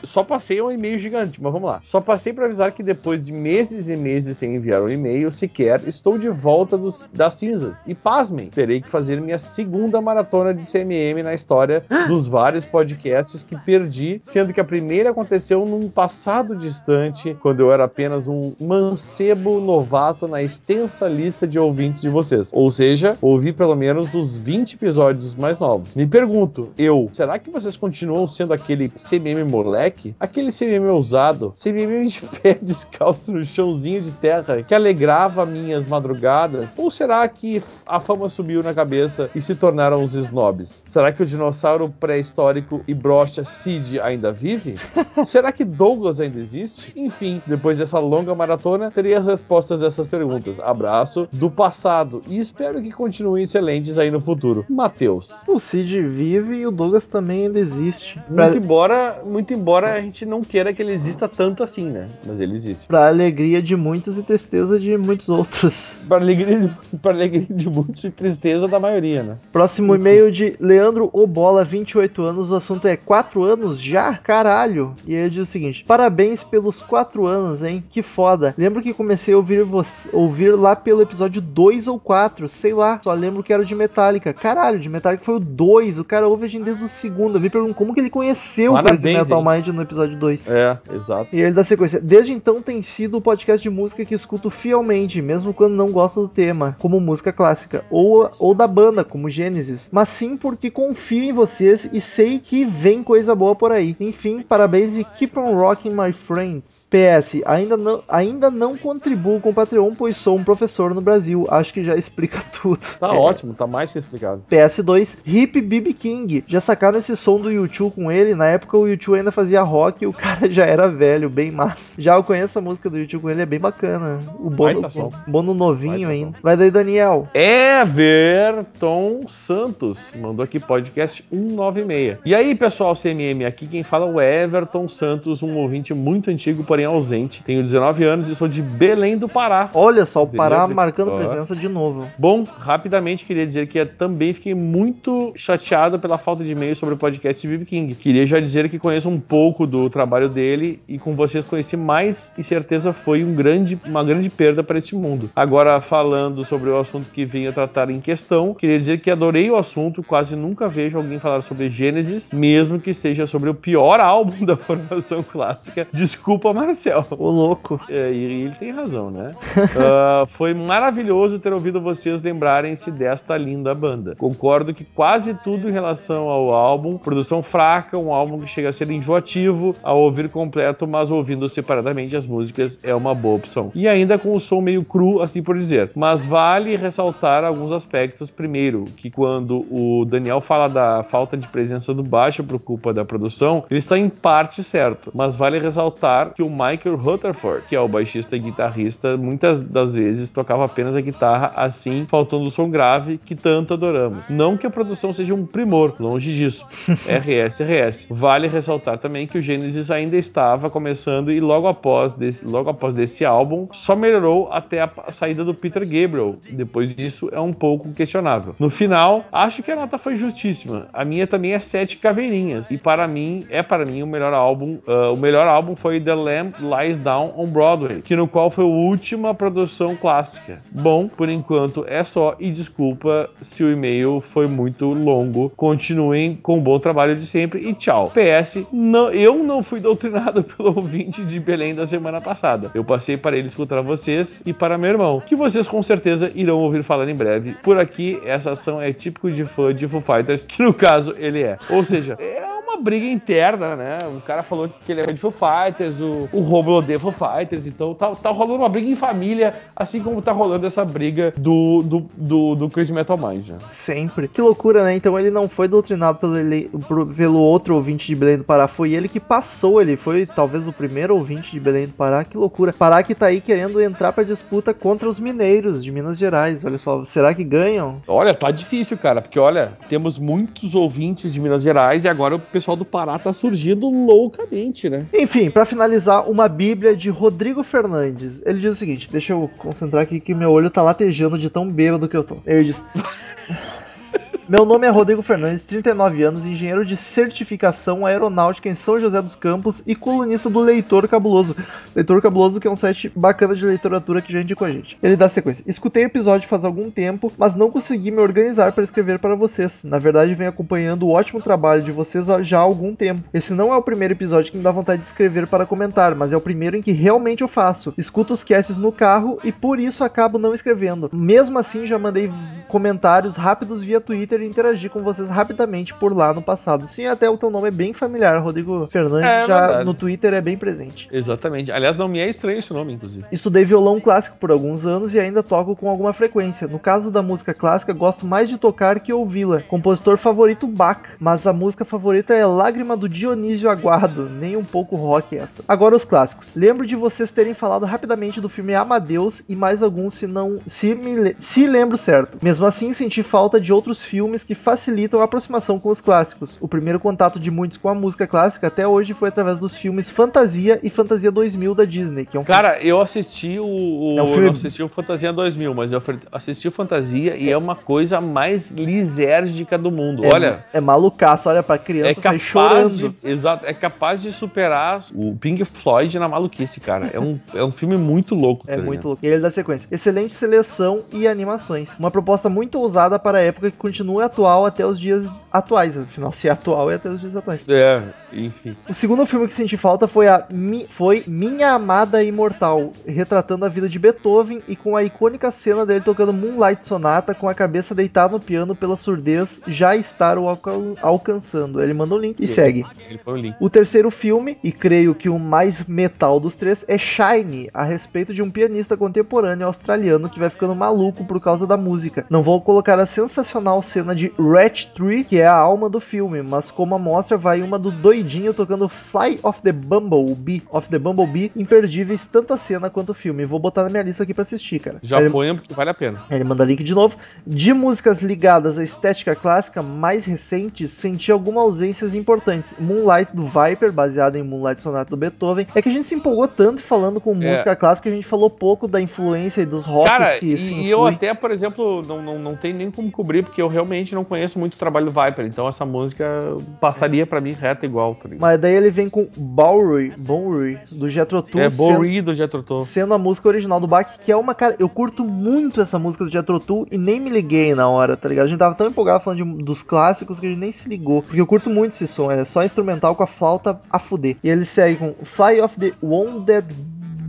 só passei um e-mail gigante, mas vamos lá. Só passei para avisar que depois de meses e meses sem enviar um e-mail sequer, estou de volta dos, das cinzas. E pasmem, terei que fazer minha segunda maratona de CMM na história dos vários podcasts que perdi, sendo que a primeira aconteceu num passado distante, quando eu era apenas um mancebo novato na extensa lista de ouvintes de vocês. Ou seja, ouvi pelo menos os 20 episódios mais novos. Me pergunto, eu, será que vocês continuam sendo aquele CMM moleque? Aquele CMM ousado? CMM [LAUGHS] de pé descalço no chãozinho de terra que alegrava minhas madrugadas? Ou será que a fama subiu na cabeça e se tornaram os snobs? Será que o dinossauro pré-histórico e brocha Sid ainda vive? [LAUGHS] será que Douglas ainda existe? Enfim, depois dessa longa maratona, terei as respostas dessas perguntas. Abraço do passado e espero que continuem excelentes aí no futuro. Matheus. O Cid vive e o Douglas também ainda existe. Pra, Muito embora, muito embora a gente não queira que ele exista tanto assim, né? Mas ele existe. pra alegria de muitos e tristeza de muitos outros. [LAUGHS] Para alegria, para alegria de muitos e tristeza da maioria, né? Próximo e-mail de Leandro Obola, 28 anos. O assunto é 4 anos já? Caralho! E ele diz o seguinte: Parabéns pelos 4 anos, hein? Que foda. Lembro que comecei a ouvir, você, ouvir lá pelo episódio 2 ou 4, sei lá. Só lembro que era o de Metallica. Caralho, de Metallica foi o 2. O cara ouve a gente desde o segundo. Eu me pergunto como que ele conheceu o Parabéns, Crazy Metal hein? Mind no episódio 2. É, exato. E ele dá sequência. Desde então tem sido o podcast de música que escuto fielmente, mesmo quando não gosto do tema, como música clássica, ou, ou da banda, como Gênesis. Mas sim porque confio em vocês e sei que vem coisa boa por aí. Enfim, parabéns e keep on rocking, my friends. PS, ainda não, ainda não contribuo com o Patreon, pois sou um professor no Brasil. Acho que já explica [LAUGHS] tudo. Tá É. ótimo, tá mais que explicado. PS2, Hip BB King. Já sacaram esse som do YouTube com ele? Na época o YouTube ainda fazia rock e o cara já era velho, bem massa. Já eu conheço a música do YouTube com ele, é bem bacana. O bono, som. bono novinho Baita ainda. Vai daí, Daniel. Everton Santos mandou aqui podcast 196. E aí, pessoal CMM, aqui quem fala é o Everton Santos, um ouvinte muito antigo, porém ausente. Tenho 19 anos e sou de Belém do Pará. Olha só, o Pará Beleza? marcando presença de novo. Bom, rapidamente queria dizer que também fiquei muito chateado pela falta de e-mail sobre o podcast de BB King. Queria já dizer que conheço um pouco do trabalho dele e com vocês conheci mais e certeza foi um grande, uma grande perda para este mundo. Agora, falando sobre o assunto que venho a tratar em questão, queria dizer que adorei o assunto, quase nunca vejo alguém falar sobre Gênesis, mesmo que seja sobre o pior álbum [LAUGHS] da formação clássica. Desculpa, Marcel. Ô louco. É, e ele tem razão, né? [LAUGHS] Ah, foi maravilhoso ter ouvido vocês lembrarem-se desta linda banda. Concordo que quase tudo em relação ao álbum, produção fraca, fraca, um álbum que chega a ser enjoativo ao ouvir completo, mas ouvindo separadamente as músicas é uma boa opção. E ainda com o som meio cru, assim por dizer. Mas vale ressaltar alguns aspectos. Primeiro, que quando o Daniel fala da falta de presença do baixo por culpa da produção, ele está em parte certo. Mas vale ressaltar que o Michael Rutherford, que é o baixista e guitarrista, muitas das vezes tocava apenas a guitarra, assim, faltando o som grave que tanto adoramos. Não que a produção seja um primor, longe disso. [LAUGHS] RS, RS. Vale ressaltar também que o Genesis ainda estava começando e logo após desse, logo após desse álbum só melhorou até a, saída do Peter Gabriel. Depois disso é um pouco questionável. No final, acho que a nota foi justíssima. A minha também é sete caveirinhas e para mim é para mim o melhor álbum. Uh, o melhor álbum foi The Lamb Lies Down on Broadway, que no qual foi a última produção clássica. Bom, por enquanto é só e desculpa se o e-mail foi muito longo. Continuem com o bom trabalho de sempre e tchau. PS, não, eu não fui doutrinado [LAUGHS] pelo ouvinte de Belém da semana passada. Eu passei para ele escutar vocês e para meu irmão, que vocês com certeza irão ouvir falar em breve. Por aqui, essa ação é típico de fã de Foo Fighters, que no caso ele é. Ou seja, [LAUGHS] é uma briga interna, né? O cara falou que ele é de Foo Fighters, o, o Romulo odeia Foo Fighters, então tá, tá rolando uma briga em família, assim como tá rolando essa briga do, do, do, do Crazy Metal Mind, né? Sempre. Que loucura, né? Então ele não foi doutrinado pelo, ele- pelo outro ouvinte de Belém do Pará, foi ele que passou, ele foi talvez o primeiro ouvinte de Belém do Pará. Que loucura. Pará que tá aí querendo entrar pra disputa contra os mineiros de Minas Gerais. Olha só, será que ganham? Olha, tá difícil, cara, porque olha, temos muitos ouvintes de Minas Gerais e agora o pessoal do Pará tá surgindo loucamente, né? Enfim, pra finalizar, uma Bíblia de Rodrigo Fernandes. Ele diz o seguinte: deixa eu concentrar aqui que meu olho tá latejando de tão bêbado que eu tô. Ele diz. Meu nome é Rodrigo Fernandes, 39 anos, engenheiro de certificação aeronáutica em São José dos Campos e colunista do Leitor Cabuloso. Leitor Cabuloso, que é um site bacana de literatura que já indicou a gente. Ele dá sequência. Escutei o episódio faz algum tempo, mas não consegui me organizar para escrever para vocês. Na verdade, venho acompanhando o ótimo trabalho de vocês já há algum tempo. Esse não é o primeiro episódio que me dá vontade de escrever para comentar, mas é o primeiro em que realmente eu faço. Escuto os casts no carro e por isso acabo não escrevendo. Mesmo assim, já mandei comentários rápidos via Twitter e interagi com vocês rapidamente por lá no passado. Sim, até o teu nome é bem familiar, Rodrigo Fernandes, É já verdade. no Twitter é bem presente. Exatamente. Aliás, não me é estranho esse nome, inclusive. Estudei violão clássico por alguns anos e ainda toco com alguma frequência. No caso da música clássica, gosto mais de tocar que ouvi-la. Compositor favorito Bach, mas a música favorita é Lágrima do Dionísio Aguado, nem um pouco rock essa. Agora os clássicos. Lembro de vocês terem falado rapidamente do filme Amadeus e mais alguns se não se me se lembro certo. Mesmo assim, senti falta de outros filmes que facilitam a aproximação com os clássicos. O primeiro contato de muitos com a música clássica até hoje foi através dos filmes Fantasia e Fantasia 2000 da Disney, que é um Cara, eu assisti o, o É um eu filme- não assisti o Fantasia 2000, mas eu assisti o Fantasia e é uma coisa mais lisérgica do mundo. É, Olha, é malucaço, olha pra é criança sair capaz chorando. de, exato, é capaz de superar o Pink Floyd na maluquice, cara. É um, é um filme muito louco. É tá muito louco. E ele dá sequência. Excelente seleção e animações. Uma proposta muito ousada para a época que continua atual até os dias atuais. Afinal, se é atual, é até os dias atuais. É, enfim. O segundo filme que senti falta foi a Mi- foi Minha Amada Imortal, retratando a vida de Beethoven e com a icônica cena dele tocando Moonlight Sonata com a cabeça deitada no piano pela surdez já estar o alca- alcançando. Ele manda o link e segue. O link. O terceiro filme, e creio que o mais metal dos três, é Shine, a respeito de um pianista contemporâneo australiano que vai ficando maluco por causa da música. Não vou colocar a sensacional cena de Ratch Tree, que é a alma do filme, mas como amostra vai uma do doidinho tocando Fly of the Bumblebee, of the Bumblebee, imperdíveis tanto a cena quanto o filme. Vou botar na minha lista aqui pra assistir, cara. Já Ele- ponha porque vale a pena. ele manda link de novo. De músicas ligadas à estética clássica mais recentes, senti algumas ausências importantes. Moonlight do Viper, baseado em Moonlight Sonata do Beethoven. É que a gente se empolgou tanto falando com É. música clássica que a gente falou pouco da influência e dos rocks Cara, que se e, e eu até, por exemplo, não, não, não tem nem como cobrir, porque eu realmente não conheço muito o trabalho do Viper, então essa música passaria pra mim reta igual, tá? Mas daí ele vem com Bowery, Bowery do Jethro Tull, É Bowie do Jethro Tull. sendo a música original do Bach, que é uma cara. Eu curto muito essa música do Jethro Tull e nem me liguei na hora, tá ligado? A gente tava tão empolgado falando de- dos clássicos que a gente nem se ligou. Porque eu curto muito esse som, é só instrumental com a flauta a fuder. E ele segue com Fly of the Wounded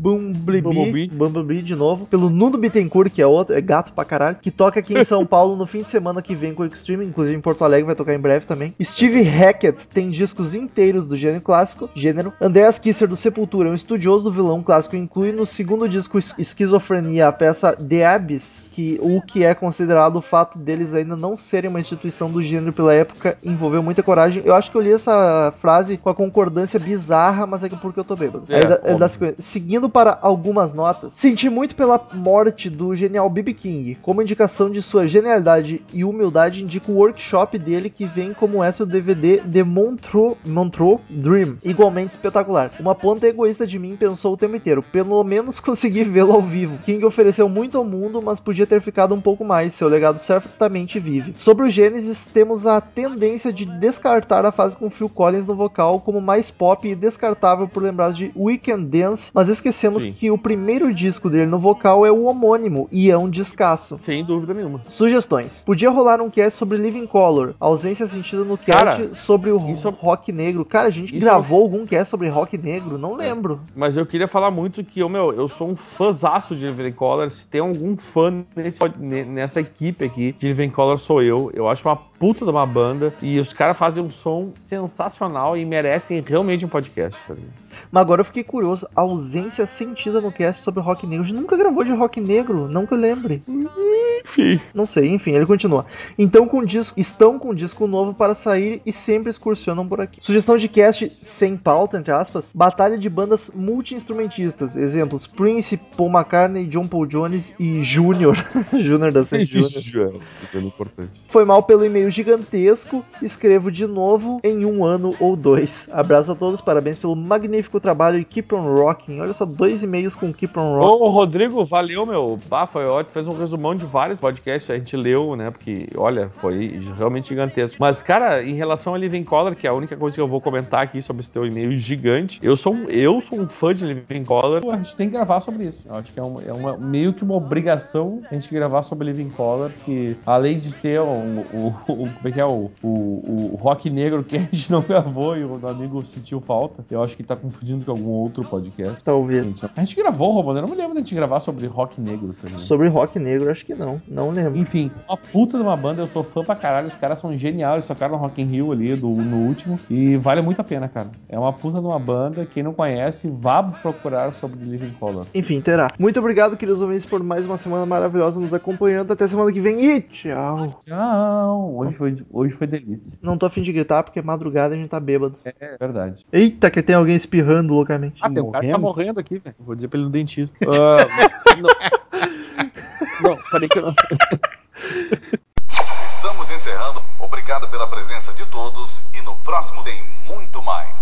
Bumblebee, Bumblebee. Bumblebee de novo, pelo Nuno Bittencourt, que é outro, é gato pra caralho, que toca aqui em São Paulo no fim de semana que vem com o Extreme, inclusive em Porto Alegre vai tocar em breve também. Steve Hackett tem discos inteiros do gênero clássico, gênero. Andreas Kisser do Sepultura é um estudioso do vilão clássico, inclui no segundo disco Es- Esquizofrenia a peça The Abyss, que o que é considerado o fato deles ainda não serem uma instituição do gênero pela época envolveu muita coragem. Eu acho que eu li essa frase com a concordância bizarra, mas é que porque eu tô bêbado. É, ele dá óbvio. 50. Seguindo para algumas notas, senti muito pela morte do genial B.B. King. Como indicação de sua genialidade e humildade, indico o workshop dele que vem como essa o DVD The Montreux, Montreux Dream, igualmente espetacular. Uma ponta egoísta de mim pensou o tempo inteiro, pelo menos [LAUGHS] consegui vê-lo ao vivo. King ofereceu muito ao mundo, mas podia ter ficado um pouco mais, seu legado certamente vive. Sobre o Genesis, temos a tendência de descartar a fase com Phil Collins no vocal como mais pop e descartável por lembrar de Weekend Dance, mas esquecemos Sim. que o primeiro disco dele no vocal é o homônimo e é um descasso. Sem dúvida nenhuma. Sugestões. Podia rolar um cast sobre Living Color, ausência sentida no cast Cara, sobre o isso- rock negro. Cara, a gente isso- gravou algum cast sobre rock negro? Não lembro. Mas eu queria falar muito que, eu, meu, eu sou um fãzaço de Living Color. Se tem algum fã nesse, ne- nessa equipe aqui de Living Color, sou eu. Eu acho uma puta de uma banda. E os caras fazem um som sensacional e merecem realmente um podcast. Tá? Mas agora eu fiquei curioso. Ausência sentida no cast sobre rock negro. A gente nunca gravou de rock negro, não que eu lembre. Enfim. Não sei, enfim, ele continua. Então com disco, estão com disco novo para sair e sempre excursionam por aqui. Sugestão de cast sem pauta, entre aspas, batalha de bandas multi-instrumentistas. Exemplos: Prince, Paul McCartney, John Paul Jones e Junior. [LAUGHS] Junior da Saint Junior. [LAUGHS] Importante. Foi mal pelo e-mail gigantesco. Escrevo de novo em um ano ou dois. Abraço a todos, parabéns pelo magnífico trabalho e keep on rocking. Olha só, dois e-mails com keep on rocking. Ô, Rodrigo, valeu, meu. Bah, foi ótimo. Fez um resumão de vários podcasts. A gente leu, né? Porque, olha, foi realmente gigantesco. Mas, cara, em relação a Living Color, que é a única coisa que eu vou comentar aqui sobre esse teu e-mail gigante, eu sou, um- eu sou um fã de Living Color. A gente tem que gravar sobre isso. Eu acho que é, uma, é uma- meio que uma obrigação a gente gravar sobre Living Color, que além de ter um- o, o- como é que é, o, o, o rock negro que a gente não gravou e o amigo sentiu falta, eu acho que tá confundindo com algum outro podcast. Talvez. Gente, A gente gravou, Romano, eu não me lembro de a gente gravar sobre rock negro também. Sobre rock negro, acho que não. Não lembro. Enfim, uma puta de uma banda, eu sou fã pra caralho, os caras são geniais, eles tocaram no Rock in Rio ali do, no último, e vale muito a pena, cara. É uma puta de uma banda, quem não conhece, vá procurar sobre Living Color. Enfim, terá. Muito obrigado, queridos ouvintes, por mais uma semana maravilhosa nos acompanhando. Até semana que vem e tchau. Tchau! Hoje foi, hoje foi delícia. Não tô afim de gritar porque é madrugada e a gente tá bêbado. É verdade. Eita, que tem alguém espirrando loucamente. Ah, tem um cara que tá Morrendo? morrendo aqui, velho. Vou dizer pra ele no dentista. [LAUGHS] Ah, não. [LAUGHS] não, peraí que eu não. Estamos encerrando. Obrigado pela presença de todos e no próximo tem muito mais.